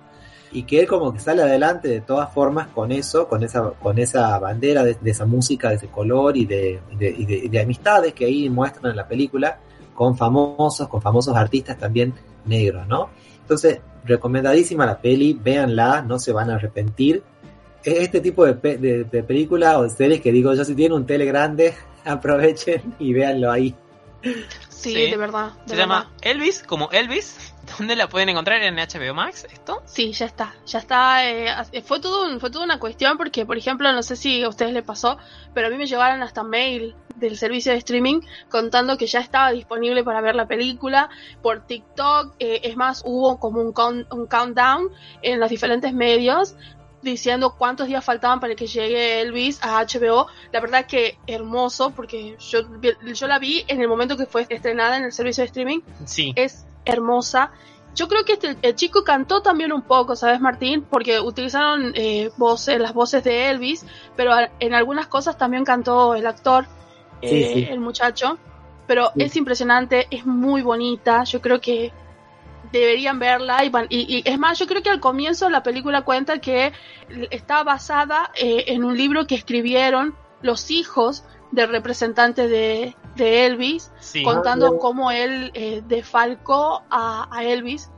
y que él como que sale adelante de todas formas con eso, con esa, con esa bandera de, esa música, de ese color y de, de, de, amistades que ahí muestran en la película con famosos, con famosos artistas también negros, ¿no? Entonces, recomendadísima la peli, véanla, no se van a arrepentir. Este tipo de, de, película o de series que digo yo, si tienen un tele grande, (laughs) aprovechen y véanlo ahí. Sí, de verdad. se llama Elvis, como Elvis, (laughs) ¿Dónde la pueden encontrar en HBO Max esto? Sí, ya está, ya está. Eh, fue todo fue toda una cuestión porque, por ejemplo, no sé si a ustedes les pasó, pero a mí me llegaron hasta mail del servicio de streaming contando que ya estaba disponible para ver la película por TikTok. Eh, es más, hubo como un, un countdown en los diferentes medios diciendo cuántos días faltaban para que llegue Elvis a HBO. La verdad que hermoso, porque yo, yo la vi en el momento que fue estrenada en el servicio de streaming. Sí. Es hermosa. Yo creo que este, el chico cantó también un poco, ¿sabes, Martín? Porque utilizaron eh, voces, las voces de Elvis, pero en algunas cosas también cantó el actor, eh, el muchacho. Pero es impresionante, es muy bonita. Yo creo que deberían verla. Y, y, es más, yo creo que al comienzo la película cuenta que está basada eh, en un libro que escribieron los hijos del representante de, de Elvis, contando cómo él eh, defalcó a, Elvis.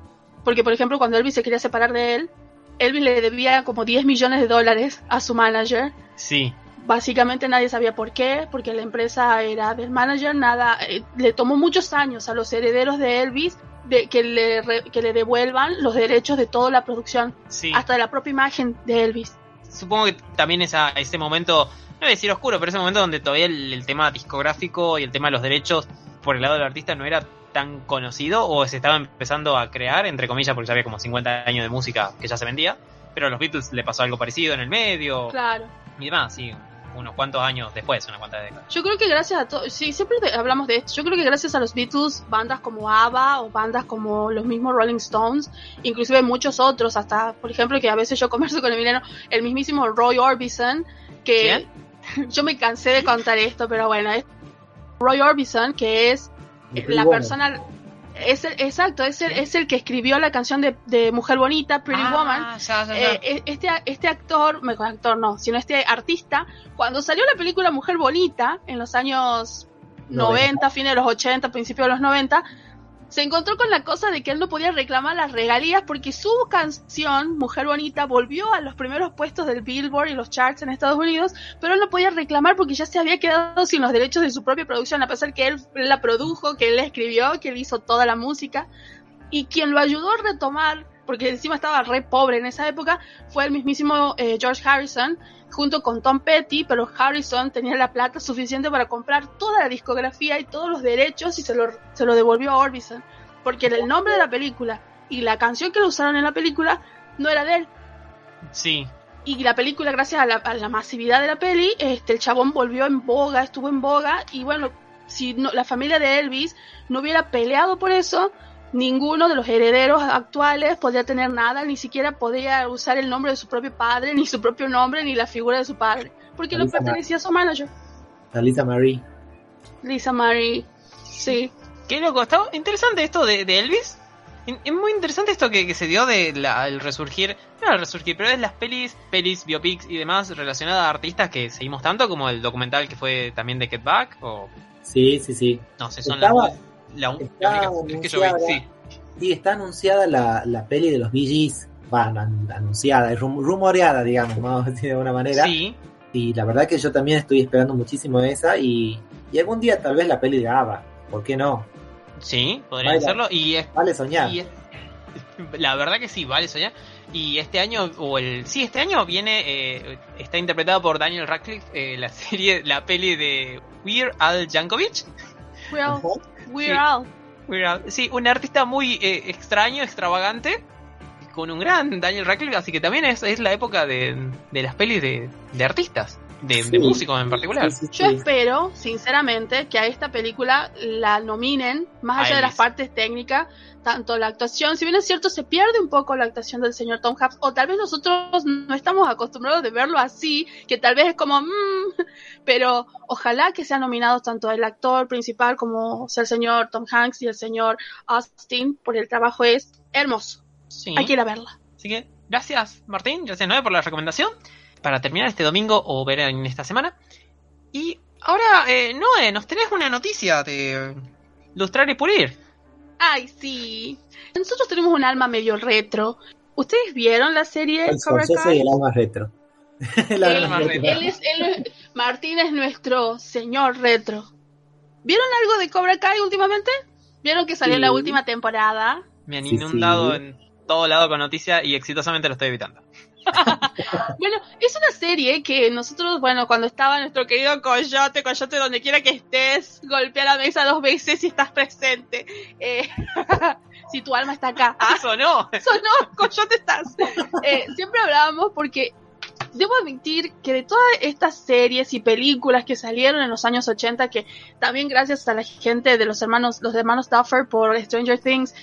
Porque, por ejemplo, cuando Elvis se quería separar de él, Elvis le debía como 10 millones de dólares a su manager. Sí. Básicamente nadie sabía por qué, porque la empresa era del manager, nada. Eh, le tomó muchos años a los herederos de Elvis de que le, que le devuelvan los derechos de toda la producción, hasta de la propia imagen de Elvis. Supongo que también esa, ese momento no voy a decir oscuro, pero ese momento donde todavía el, tema discográfico y el tema de los derechos por el lado del artista no era tan conocido o se estaba empezando a crear, entre comillas, porque ya había como 50 años de música que ya se vendía, pero a los Beatles le pasó algo parecido en el medio. Claro. Y demás, sí, unos cuantos años después, una cuanta décadas. Yo creo que gracias a todo, sí, siempre hablamos de esto, yo creo que gracias a los Beatles, bandas como ABBA o bandas como los mismos Rolling Stones, inclusive muchos otros, hasta, por ejemplo, que a veces yo converso con Emiliano, el mismísimo Roy Orbison, que (laughs) yo me cansé de contar esto, pero bueno, es Roy Orbison, que es la persona es el, exacto, es el, es el que escribió la canción de, Mujer Bonita, Pretty ah, Woman. Eh, este, este actor, mejor actor no, sino este artista, cuando salió la película Mujer Bonita, en los años 90, 90 fines de los 80, principios de los 90, se encontró con la cosa de que él no podía reclamar las regalías porque su canción, Mujer Bonita, volvió a los primeros puestos del Billboard y los charts en Estados Unidos, pero él no podía reclamar porque ya se había quedado sin los derechos de su propia producción, a pesar que él la produjo, que él la escribió, que él hizo toda la música. Y quien lo ayudó a retomar, porque encima estaba re pobre en esa época, fue el mismísimo eh, George Harrison, junto con Tom Petty, pero Harrison tenía la plata suficiente para comprar toda la discografía y todos los derechos y se lo, se lo devolvió a Orbison, porque el nombre de la película y la canción que lo usaron en la película no era de él. Sí. Y la película, gracias a la, masividad de la peli, este, el chabón volvió en boga, estuvo en boga, y bueno, si no, la familia de Elvis no hubiera peleado por eso, ninguno de los herederos actuales podía tener nada, ni siquiera podía usar el nombre de su propio padre, ni su propio nombre, ni la figura de su padre, porque lo pertenecía a su manager. A Lisa Marie. Lisa Marie, sí. Qué loco, está interesante esto de, Elvis. Es muy interesante esto que, se dio de el resurgir, no el resurgir, pero es las pelis, pelis, biopics y demás relacionadas a artistas que seguimos tanto, como el documental que fue también de Get Back, o... Sí, sí, sí. No sé, son las la, única que yo vi, sí. está anunciada la, la peli de los Bee va, anunciada, rumoreada, digamos, vamos a decir de alguna manera. Sí. Y la verdad que yo también estoy esperando muchísimo esa y, y algún día tal vez la peli de Ava, ¿por qué no? Sí, podría hacerlo y es, vale soñar. (laughs) la verdad que sí, vale soñar. Y este año, o el sí, este año viene, eh, está interpretado por Daniel Radcliffe eh, la (laughs) serie, la peli de Weird Al Yankovic. We're Al. Sí, un artista muy eh, extraño, extravagante, con un gran Daniel Radcliffe, así que también es, es la época de, de las pelis de, de artistas de, músicos en particular. Yo espero, sinceramente, que a esta película la nominen, más allá de las partes técnicas, tanto la actuación, si bien es cierto, se pierde un poco la actuación del señor Tom Hanks, o tal vez nosotros no estamos acostumbrados de verlo así, que tal vez es como, mmm, pero ojalá que sean nominados tanto el actor principal como el señor Tom Hanks y el señor Austin, por el trabajo es hermoso. Hay que ir a verla. Así que Gracias, Martín. Gracias, Noé, por la recomendación. Para terminar este domingo o ver en esta semana. Y ahora, eh, Noé, nos tenés una noticia de Lustrar y Pulir. Ay, sí. Nosotros tenemos un alma medio retro. ¿Ustedes vieron la serie El Cobra Kai? y el alma retro. (laughs) El alma Él- retro. él es, él es- Martín es nuestro señor retro. ¿Vieron algo de Cobra Kai últimamente? ¿Vieron que salió Sí. la última temporada? Me han Sí, inundado sí. en todo lado con noticias y exitosamente lo estoy evitando. (laughs) Bueno, es una serie que nosotros, bueno, cuando estaba nuestro querido Coyote, Coyote, donde quiera que estés, golpea la mesa dos veces si estás presente. Eh, (laughs) si tu alma está acá. Ah, eso (laughs) no, Coyote estás. Eh, siempre hablábamos porque debo admitir que de todas estas series y películas que salieron en los años 80, que también gracias a la gente de los hermanos, los hermanos Duffer por Stranger Things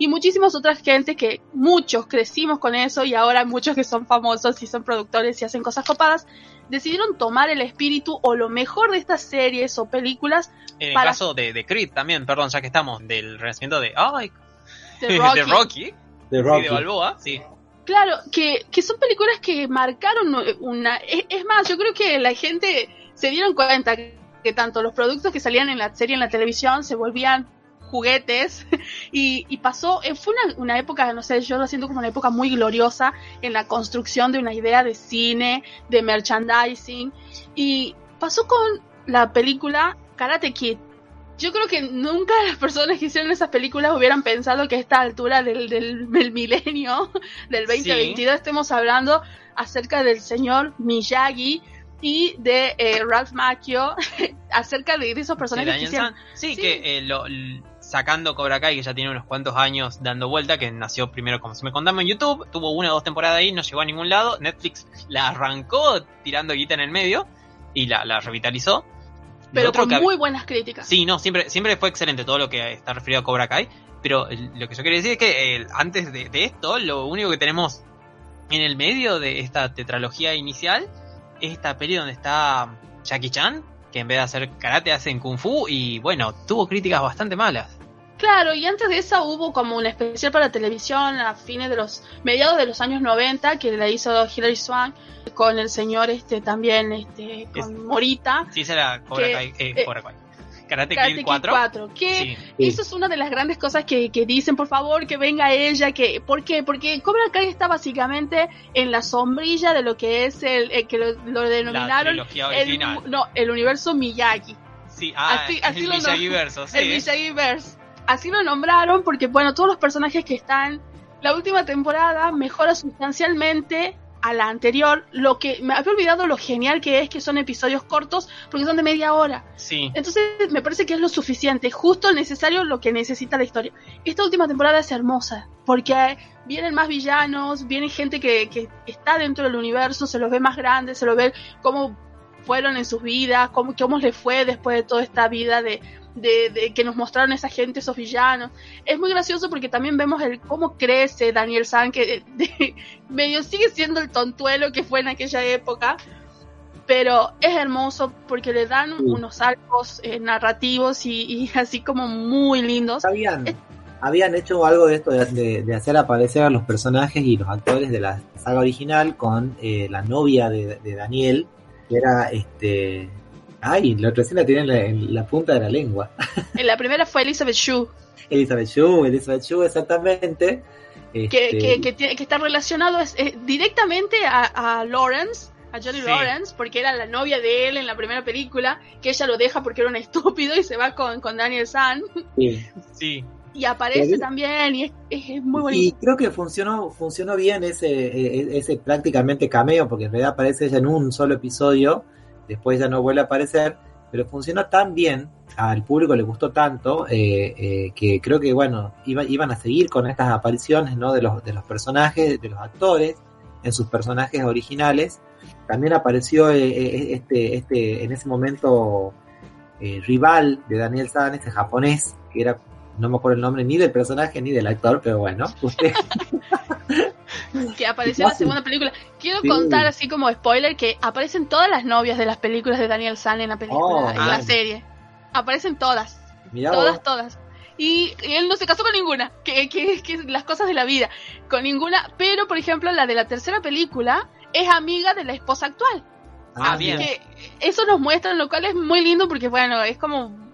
y muchísimas otras gente que muchos crecimos con eso y ahora muchos que son famosos y son productores y hacen cosas copadas, decidieron tomar el espíritu o lo mejor de estas series o películas En el caso de, de Creed también, perdón, ya que estamos, del renacimiento de. ¡Ay! de (laughs) Rocky. de Rocky. De y Rocky. de Balboa, sí. Claro, que, que son películas que marcaron una... Es, es más, yo creo que la gente se dieron cuenta que tanto los productos que salían en la serie en la televisión se volvían juguetes (laughs) y, y pasó, eh, fue una, una época, no sé, yo lo siento como una época muy gloriosa en la construcción de una idea de cine, de merchandising y pasó con la película Karate Kid. Yo creo que nunca las personas que hicieron esas películas hubieran pensado que a esta altura del, del, del milenio, (laughs) del 2022, estemos hablando acerca del señor Miyagi y de eh, Ralph Macchio, (laughs) acerca de, de esos personajes que hicieron. Sí, Sí. que eh, lo- sacando Cobra Kai, que ya tiene unos cuantos años dando vuelta, que nació primero, como se me contaba en YouTube, tuvo una o dos temporadas ahí, no llegó a ningún lado. Netflix la arrancó tirando guita en el medio y la, la revitalizó. Pero otro con que- muy buenas críticas. Sí, no, siempre, siempre fue excelente todo lo que está referido a Cobra Kai. Pero lo que yo quería decir es que eh, antes de, de esto, lo único que tenemos en el medio de esta tetralogía inicial es esta peli donde está Jackie Chan, que en vez de hacer karate hacen kung fu y bueno, tuvo críticas bastante malas. Claro, y antes de esa hubo como un especial para televisión a fines de los mediados de los años 90 que la hizo Hilary Swank con el señor este también este con Es- Morita, Sí, será Cobra Que, Kai, eh, eh, Cobra Kai. Karate, Karate Kid Kid 4. 4, que Sí. Eso es una de las grandes cosas que, que dicen, por favor, que venga ella, que ¿por qué? Porque Cobra Kai está básicamente en la sombrilla de lo que es el, eh, que lo, lo denominaron el, no, el universo Miyagi, Sí, ah, así- así el lo Miyagi nom- verso, sí. el Miyagi-verse. Así lo nombraron porque, bueno, todos los personajes que están, la última temporada mejora sustancialmente a la anterior, lo que me había olvidado lo genial que es que son episodios cortos porque son de media hora. Sí. Entonces me parece que es lo suficiente, justo necesario lo que necesita la historia. Esta última temporada es hermosa, porque vienen más villanos, viene gente que, que está dentro del universo, se los ve más grandes, se los ve cómo fueron en sus vidas, cómo, cómo les fue después de toda esta vida de, de, de que nos mostraron esa gente, esos villanos. Es muy gracioso porque también vemos el cómo crece Daniel San, que (laughs) de- medio sigue siendo el tontuelo que fue en aquella época, pero es hermoso porque le dan Sí. unos arcos eh, narrativos y, y (laughs) así como muy lindos. Habían, habían hecho algo de esto de, de- hacer aparecer a los personajes y los actores de la saga original con eh, la novia de, de Daniel, que era este. Ay, la otra la tenía en la, punta de la lengua. (laughs) En la primera fue Elizabeth Shue, Elizabeth Shue, Elizabeth Shue, exactamente. que, Este, que, que, tiene- que está relacionado es- eh, directamente a, a Lawrence, a Johnny Sí. Lawrence, porque era la novia de él en la primera película, que ella lo deja porque era un (laughs) estúpido y se va con, con Daniel San, sí. Sí. y aparece Sí. también, y es, es- es muy Y bonito. creo que funcionó, funcionó bien ese, e- ese prácticamente cameo, porque en realidad aparece ella en un solo episodio, después ya no vuelve a aparecer, pero funcionó tan bien, al público le gustó tanto, eh, eh, que creo que bueno, iba- iban a seguir con estas apariciones ¿no? de, los, de los personajes, de los actores, en sus personajes originales. También apareció eh, eh, este, este, en ese momento rival de Daniel San, este japonés, que era no me acuerdo el nombre ni del personaje ni del actor, pero bueno, usted (laughs) (laughs) que apareció en la segunda película. Quiero Sí. contar así como spoiler que aparecen todas las novias de las películas de Daniel San en la película, Oh, en la serie. Aparecen todas, mirá todas, vos, todas. y, él no se casó con ninguna, que, que, que las cosas de la vida, con ninguna, pero por ejemplo la de la tercera película es amiga de la esposa actual. Ah, Así bien. que eso nos muestra, lo cual es muy lindo porque bueno, es como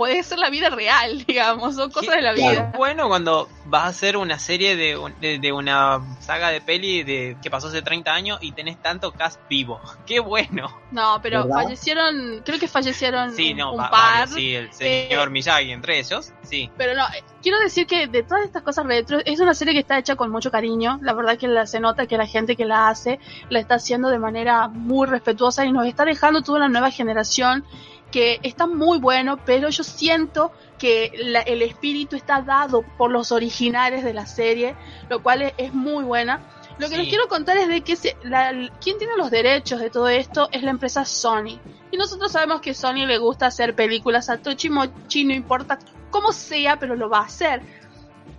puede ser la vida real, (laughs) digamos, son cosas de la Claro. vida. Bueno, cuando vas a hacer una serie de, de, de una saga de peli de que pasó hace 30 años y tenés tanto cast vivo. (laughs) ¡Qué bueno! No, pero ¿Verdad? fallecieron, creo que fallecieron Sí, no, un va- par. varios, sí, el señor Miyagi entre ellos, sí. Pero no, eh, quiero decir que de todas estas cosas retro, es una serie que está hecha con mucho cariño. La verdad que la, se nota que la gente que la hace la está haciendo de manera muy respetuosa y nos está dejando toda una nueva generación que está muy bueno, pero yo siento que la- el espíritu está dado por los originales de la serie, lo cual es, es muy buena. Lo que Sí. les quiero contar es de que se, la, quien tiene los derechos de todo esto es la empresa Sony. Y nosotros sabemos que Sony le gusta hacer películas a Tochimochi, no importa cómo sea, pero lo va a hacer.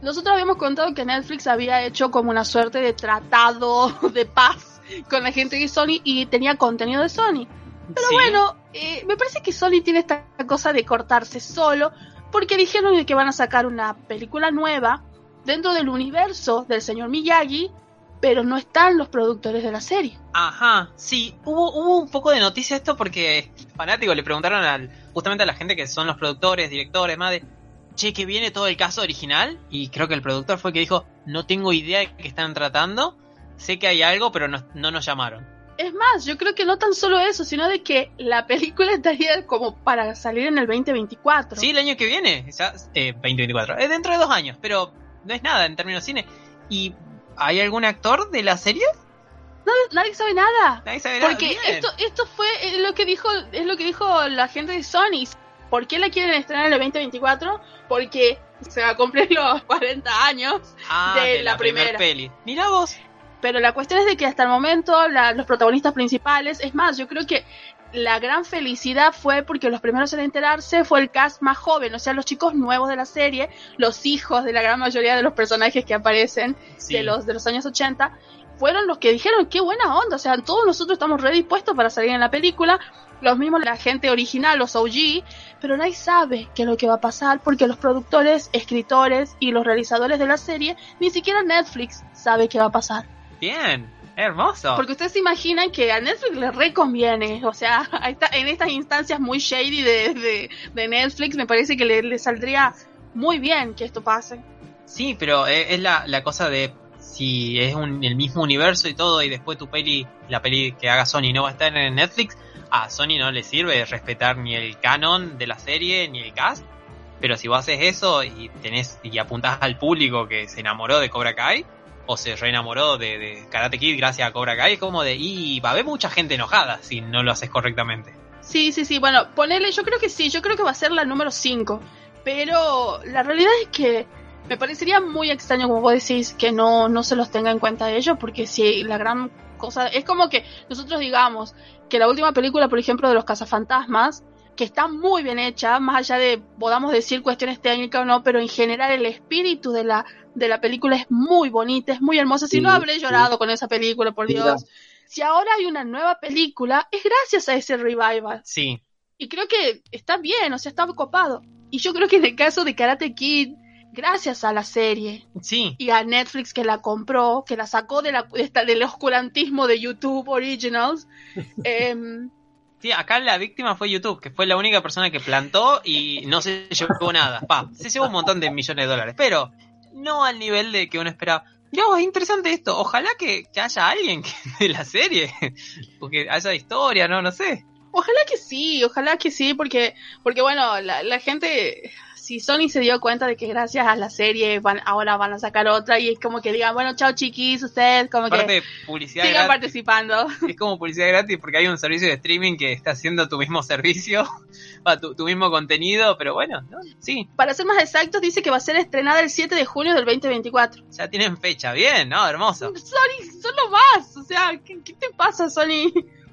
Nosotros habíamos contado que Netflix había hecho como una suerte de tratado (laughs) de paz con la gente de Sony y tenía contenido de Sony. Pero Sí. bueno, eh, me parece que Sony tiene esta cosa de cortarse solo porque dijeron que van a sacar una película nueva dentro del universo del señor Miyagi, pero no están los productores de la serie. Ajá, sí, hubo, hubo un poco de noticia esto porque fanáticos le preguntaron al, justamente a la gente que son los productores, directores, más de, che, que viene todo el caso original, y creo que el productor fue el que dijo, no tengo idea de qué están tratando, sé que hay algo, pero no, no nos llamaron. Es más, yo creo que no tan solo eso, sino de que la película (laughs) estaría como para salir en el 2024. Sí, el año que viene, ya, eh, 2024, es dentro de dos años, pero no es nada en términos de cine. ¿Y hay algún actor de la serie? Nadie, nadie sabe nada. Nadie sabe nada. Porque Bien. esto, esto fue eh, lo que dijo, es lo que dijo la gente de Sony. ¿Por qué la quieren estrenar en el 2024? Porque se va a cumplir los 40 años. Ah, de la primer primera. peli. Mira vos. Pero la cuestión es de que hasta el momento la- los protagonistas principales, es más, yo creo que la gran felicidad fue porque los primeros en enterarse fue el cast más joven, o sea, los chicos nuevos de la serie, los hijos de la gran mayoría de los personajes que aparecen Sí. de los de los años 80 fueron los que dijeron qué buena onda, o sea, todos nosotros estamos redispuestos para salir en la película, los mismos la gente original, los OG, pero nadie sabe qué es lo que va a pasar porque los productores, escritores y los realizadores de la serie, ni siquiera Netflix sabe qué va a pasar. Bien, hermoso. Porque ustedes se imaginan que a Netflix le reconviene, o sea, (laughs) en estas instancias muy shady de, de, de Netflix me parece que le, le saldría muy bien que esto pase. Sí, pero e- es la, la cosa de si es un- el mismo universo y todo y después tu peli, la peli que haga Sony no va a estar en Netflix, a Sony no le sirve respetar ni el canon de la serie ni el cast. Pero si vos haces eso y tenés y apuntás al público que se enamoró de Cobra Kai o se reenamoró de, Karate Kid gracias a Cobra Kai, es como de y va a haber mucha gente enojada si no lo haces correctamente. Sí, sí, sí, bueno, ponele, yo creo que sí, yo creo que va a ser la número 5, pero la realidad es que me parecería muy extraño, como vos decís, que no, no se los tenga en cuenta ellos, porque si la gran cosa, es como que nosotros digamos que la última película, por ejemplo, de los cazafantasmas, que está muy bien hecha, más allá de podamos decir cuestiones técnicas o no, pero en general el espíritu de la, de la película es muy bonita, es muy hermosa. Si Sí, no habré sí. llorado con esa película, por Mira. Dios. Si ahora hay una nueva película, es gracias a ese revival. Sí, Y creo que está bien, o sea, está copado. Y yo creo que en el caso de Karate Kid, gracias a la serie sí, y a Netflix que la compró, que la sacó de la, de del oscurantismo de YouTube Originals, (laughs) em, Sí, acá la víctima fue YouTube, que fue la única persona que plantó y no se llevó nada. Pa, se llevó un montón de millones de dólares, pero no al nivel de que uno esperaba. No, es interesante esto. Ojalá que, que haya alguien que- (laughs) de la serie, porque haya historia, no, no sé. Ojalá que sí, ojalá que sí, porque, porque bueno, la, la gente, si Sony se dio cuenta de que gracias a la serie van, ahora van a sacar otra y es como que digan, bueno, chao chiquis, ustedes como que publicidad sigan gratis. participando. (laughs) Es como publicidad gratis porque hay un servicio de streaming que está haciendo tu mismo servicio, (laughs) tu, tu mismo contenido, pero bueno, ¿no? sí, Para ser más exactos, dice que va a ser estrenada el 7 de junio del 2024. ya tienen fecha, bien, ¿no? Hermoso. Sony, son los más, o sea, ¿qué, qué te pasa, Sony?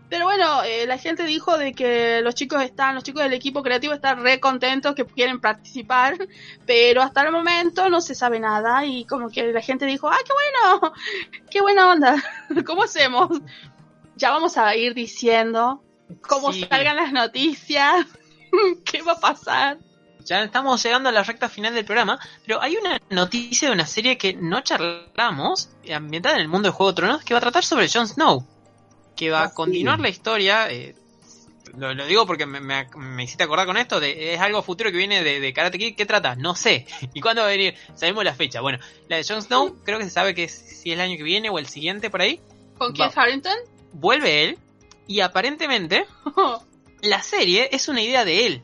Pero bueno, eh, la gente dijo de que los chicos están, los chicos del equipo creativo están re contentos que quieren participar, pero hasta el momento no se sabe nada y como que la gente dijo, ¡ah, qué bueno! (laughs) ¡Qué buena onda! (laughs) ¿Cómo hacemos? Ya vamos a ir diciendo cómo Sí. salgan las noticias, (laughs) qué va a pasar. ya estamos llegando a la recta final del programa, pero hay una noticia de una serie que no charlamos, ambientada en el mundo de Juego de Tronos, que va a tratar sobre Jon Snow, que va Ah, a continuar sí. la historia. eh, lo, lo digo porque me, me- me hiciste acordar con esto, de, es algo futuro que viene de, de Karate Kid, ¿qué trata? No sé. (laughs) ¿Y cuándo va a venir? Sabemos la fecha. Bueno, la de Jon Snow creo que se sabe que es, si es el año que viene o el siguiente por ahí. ¿Con Va. Harrington? Vuelve él y aparentemente (laughs) la serie es una idea de él.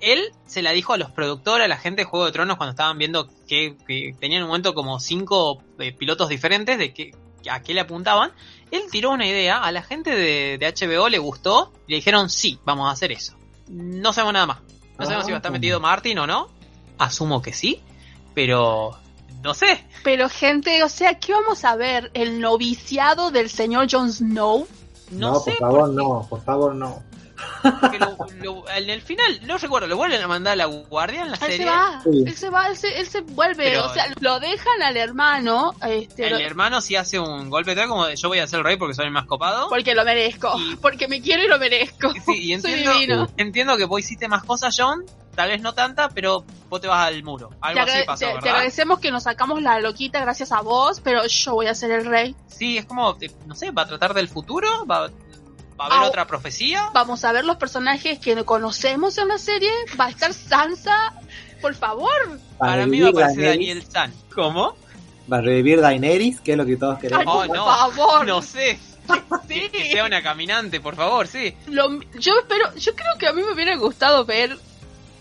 Él se la dijo a los productores, a la gente de Juego de Tronos cuando estaban viendo que, que tenían en un momento como cinco eh, pilotos diferentes de que, a qué le apuntaban. Él tiró una idea, a la gente de, de HBO le gustó y le dijeron sí, vamos a hacer eso. No sabemos nada más. No sabemos si va a estar Ah. metido Martin o no. Asumo que sí, pero no sé. Pero gente, o sea, ¿qué vamos a ver? ¿El noviciado del señor Jon Snow? No, No, sé. por favor, porque- no, por favor, no. Porque lo- lo- en el final, no recuerdo, lo vuelven a mandar a la guardia en la Él serie. se va, Sí. él se va, él se, él se vuelve, Pero- o sea, lo dejan al hermano, este, El lo- hermano sí hace un golpe de como de, yo voy a ser el rey porque soy el más copado. porque lo merezco, Y- (laughs) porque me quiero y lo merezco. Sí, y (laughs) Soy entiendo, divino. entiendo que vos hiciste más cosas, John. Tal vez no tanta, pero vos te vas al muro. Algo Te, así pasó, te- agradecemos que nos sacamos la loquita gracias a vos, pero yo voy a ser el rey. Sí, es como, eh, no sé, va a tratar del futuro, va, va a haber Ah, otra profecía. Vamos a ver los personajes que conocemos en la serie. Va a estar Sansa, por favor. Para mí va a aparecer Daenerys, Daniel San. ¿Cómo? Va a revivir Daenerys, que es lo que todos Ay, queremos. Oh, por no. favor. No sé. (laughs) Sí. Que sea una caminante, por favor, sí. Lo- yo espero, yo creo que a mí me hubiera gustado ver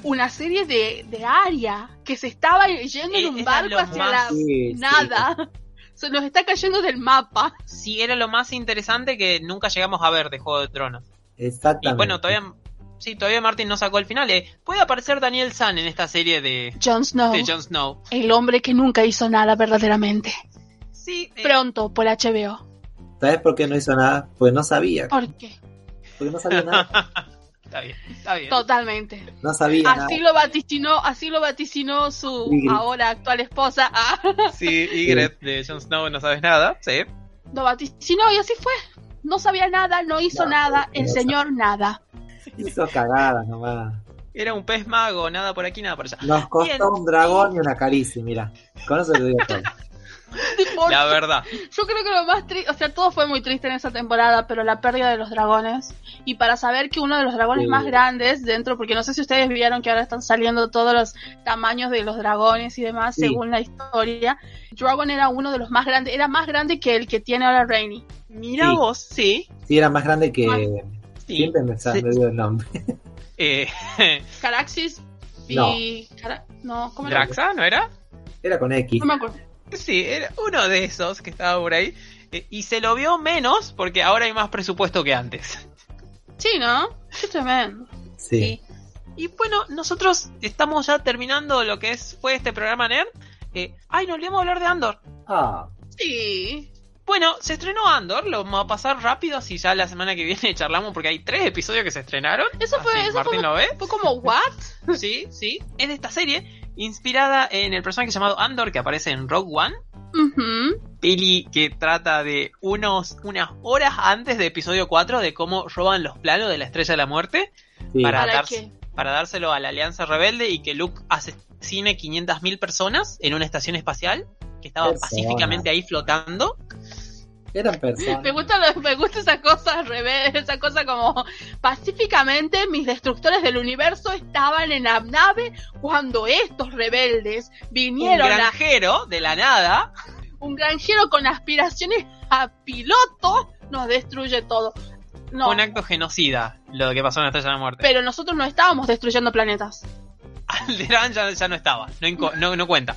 una serie de, de Aria que se estaba yendo en Eh, un barco hacia más- la Sí, sí. Se nos está cayendo del mapa. Sí, era lo más interesante que nunca llegamos a ver de Juego de Tronos. Exactamente. Y bueno, todavía... Sí, todavía Martin no sacó el final. eh. Puede aparecer Daniel San en esta serie de, Jon Snow, de Jon Snow. el hombre que nunca hizo nada verdaderamente. Sí, eh, Pronto por HBO. ¿Sabes por qué no hizo nada? Pues no sabía. ¿Por qué? Porque no sabía nada. (laughs) está bien, está bien. Totalmente. No sabía nada. Así lo vaticinó, así lo vaticinó su Ygritte. ahora actual esposa. Ah, (laughs) Sí, Ygritte de Jon Snow no sabes nada, sí. lo vaticinó y así fue. No sabía nada, no hizo No, nada, el no señor nada. Hizo cagadas nomás. Era un pez mago, nada por aquí, nada por allá. Nos costó Bien. un dragón y una caricia, mira. Con eso te digo todo. (laughs) (laughs) La verdad. Yo creo que lo más triste, o sea, todo fue muy triste en esa temporada, pero la pérdida de los dragones. Y para saber que uno de los dragones más grandes dentro, porque no sé si ustedes vieron que ahora están saliendo todos los tamaños de los dragones y demás, Sí. según la historia. Dragon era uno de los más grandes, era más grande que el que tiene ahora Rainy. Mira Sí. vos, sí. Sí, era más grande que. sí. Siempre me, sa- Sí. me dio el nombre. (laughs) Eh, (laughs) Caraxis No. y... Cara- No, ¿cómo era? ¿Draxa, no era? Era con X. No me acuerdo. Sí, era uno de esos que estaba por ahí. Eh, y se lo vio menos porque ahora hay más presupuesto que antes. (laughs) Sí, ¿no? Qué tremendo. Sí. Y bueno, nosotros estamos ya terminando lo que es fue este programa Nerd. Eh, ay, nos olvidamos hablar de Andor. Ah, Sí. Bueno, se estrenó Andor, lo vamos a pasar rápido si ya la semana que viene (laughs) charlamos porque hay tres episodios que se estrenaron. Eso fue, Así eso Martín fue, lo ve. fue como, ¿what? (laughs) Sí, sí. Es de esta serie inspirada en el personaje llamado Andor que aparece en Rogue One. Peli que trata de unos, unas horas antes de episodio 4 de cómo roban los planos de la Estrella de la Muerte sí. para, ¿Para dar- qué? para dárselo a la Alianza Rebelde y que Luke asesine 500.000 personas en una estación espacial que estaba pacíficamente ahí flotando. Eran personas. Me gusta, lo- me gusta esa cosa al revés, esa cosa como pacíficamente mis destructores del universo estaban en la nave cuando estos rebeldes Un vinieron a granjero de la nada un granjero con aspiraciones a piloto nos destruye todo. No, fue un acto genocida lo que pasó en la Estrella de la Muerte. pero nosotros no estábamos destruyendo planetas. (laughs) Alderaan ya, ya no estaba, no, no, no cuenta.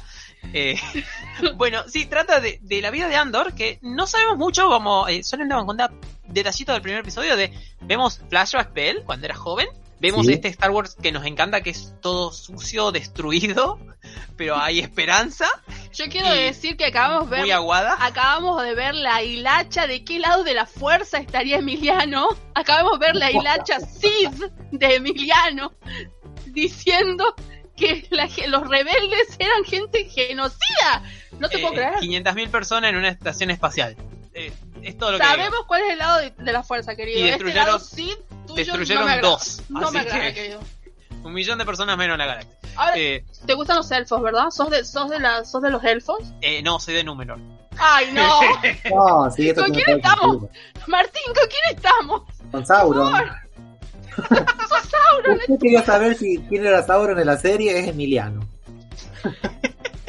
Eh, (laughs) bueno, sí, trata de, de la vida de Andor, que no sabemos mucho, como eh, solo nos contar detallitos del primer episodio de, vemos flashback de él cuando era joven, vemos Sí. este Star Wars que nos encanta, que es todo sucio, destruido, (laughs) pero hay esperanza, Yo quiero decir que acabamos muy ver aguada. Acabamos de ver la hilacha de qué lado de la fuerza estaría Emiliano. Acabamos de ver la hilacha Sid de Emiliano (laughs) diciendo que la los rebeldes eran gente genocida. No te Eh, puedo creer. 500.000 personas en una estación espacial. Eh, es todo lo que digo. Sabemos cuál es el lado de, de la fuerza, querido. Y este destruyeron- lado Sid, tuyo destruyeron no me agrada. dos, No me agrada, que- querido. (laughs) Un millón de personas menos en la galaxia. Ahora, Eh, ¿te gustan los elfos, verdad? ¿Sos de, sos de, la, sos de los elfos? eh, no, soy de Númenor. ¡Ay, no! (laughs) Sí, ¿Con quién estamos? sentido. Martín, ¿con quién estamos? Con Sauron. Usted quería saber si quién era Sauron en la serie, es Emiliano. (laughs)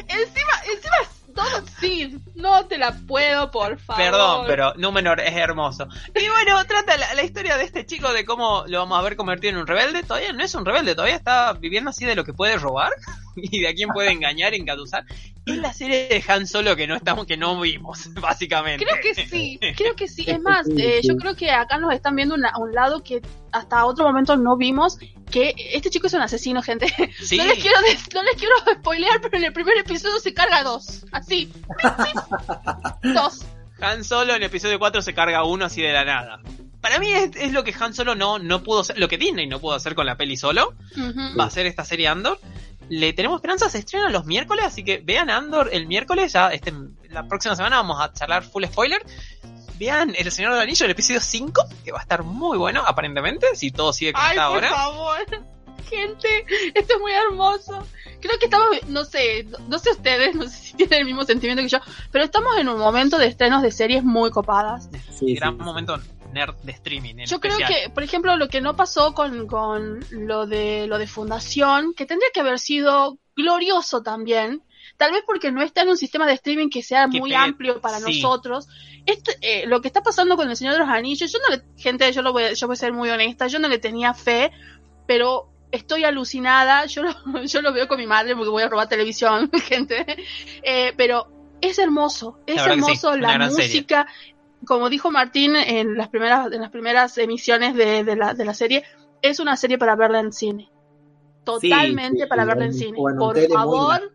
Encima, encima es Sid. No te la puedo, por favor. Perdón, pero Númenor es hermoso. Y bueno, trata la, la historia de este chico de cómo lo vamos a ver convertido en un rebelde. Todavía no es un rebelde, todavía está viviendo así de lo que puede robar (laughs) y de a quién puede engañar, engatusar. Es la serie de Han Solo que no estamos, que no vimos, (laughs) básicamente. Creo que sí, creo que sí. (laughs) Es más, eh, yo creo que acá nos están viendo una- a un lado que hasta otro momento no vimos, que este chico es un asesino, gente. Sí. No les quiero des- no les quiero spoilear, pero en el primer episodio se carga dos. Así. Dos. Han Solo en episodio 4 se carga uno así de la nada. Para mí es, es lo que Han Solo no, no pudo hacer, lo que Disney no pudo hacer con la peli solo, va a ser esta serie Andor. Le tenemos esperanza, se estrena los miércoles, así que vean Andor el miércoles, ya este, la próxima semana vamos a charlar full spoiler. Vean El Señor del Anillo, el episodio 5, que va a estar muy bueno, aparentemente, si todo sigue como Ay, está por ahora. favor. Gente, esto es muy hermoso. Creo que estamos, no sé, no, sé ustedes, no sé si tienen el mismo sentimiento que yo, pero estamos en un momento de estrenos de series muy copadas. Sí, Gran sí, momento nerd de streaming. en Yo creo que, por ejemplo, lo que no pasó con, con lo de lo de Fundación, que tendría que haber sido glorioso también, tal vez porque no está en un sistema de streaming que sea Que muy amplio para sí. nosotros. Este, eh, lo que está pasando con el Señor de los Anillos, yo no le, gente, yo lo voy, a- yo voy a ser muy honesta, yo no le tenía fe, pero estoy alucinada, yo lo, (laughs) yo lo veo con mi madre porque voy a robar televisión, (laughs) gente, eh, pero es hermoso, es La sí, hermoso la serie. música, como dijo Martín en las primeras, en las primeras emisiones de, de la, de la serie, es una serie para verla en cine. Totalmente Sí, sí, para verla en en- cine. Por favor.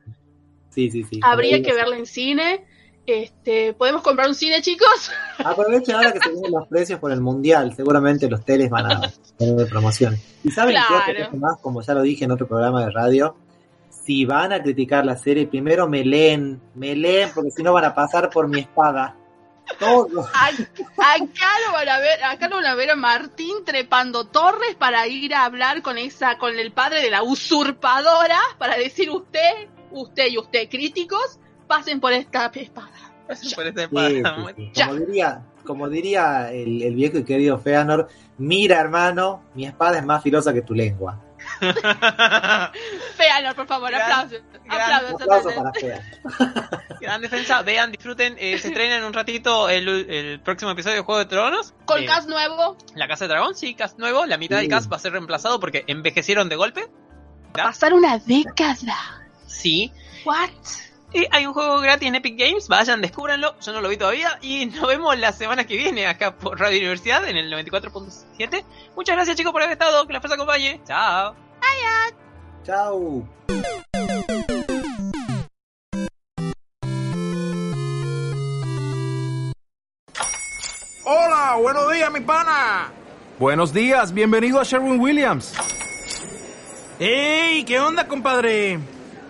Sí, sí, sí. habría que verla en cine. Este, ¿podemos comprar un cine, chicos? (laughs) Aprovechen ahora que se vienen los precios por el mundial. Seguramente los teles van a tener promociones. Y saben Claro. cosa más, como ya lo dije en otro programa de radio, si van a criticar la serie, primero me leen, me leen, porque si no van a pasar por mi espada. Todo. (laughs) Ac- Acá lo van a ver, acá lo van a ver a Martín trepando torres para ir a hablar con esa, con el padre de la usurpadora, para decir usted, usted y usted críticos, pasen por esta espada. Por Sí, espada. sí, sí. Como diría, como diría el, el viejo y querido Feanor, mira hermano, mi espada es más filosa que tu lengua. (laughs) Féalo, por favor, aplausos. Aplausos. Aplauso para Feanor. (laughs) Gran defensa, vean, disfruten. eh, se estrena en un ratito el, el próximo episodio de Juego de Tronos. Con Eh, cast nuevo, La Casa de Dragón, sí, cast nuevo. La mitad del cast va a ser reemplazado porque envejecieron de golpe. pasar una década. Sí. What? Y hay un juego gratis en Epic Games, vayan, descúbranlo, yo no lo vi todavía. Y (laughs) nos vemos la semana que viene acá por Radio Universidad en el 94.7. Muchas gracias chicos por haber estado, que la fuerza acompañe. Chao. Chau. Hola, buenos días, mi pana. Buenos días, bienvenido a Sherwin Williams. ¡Ey! ¿Qué onda, compadre?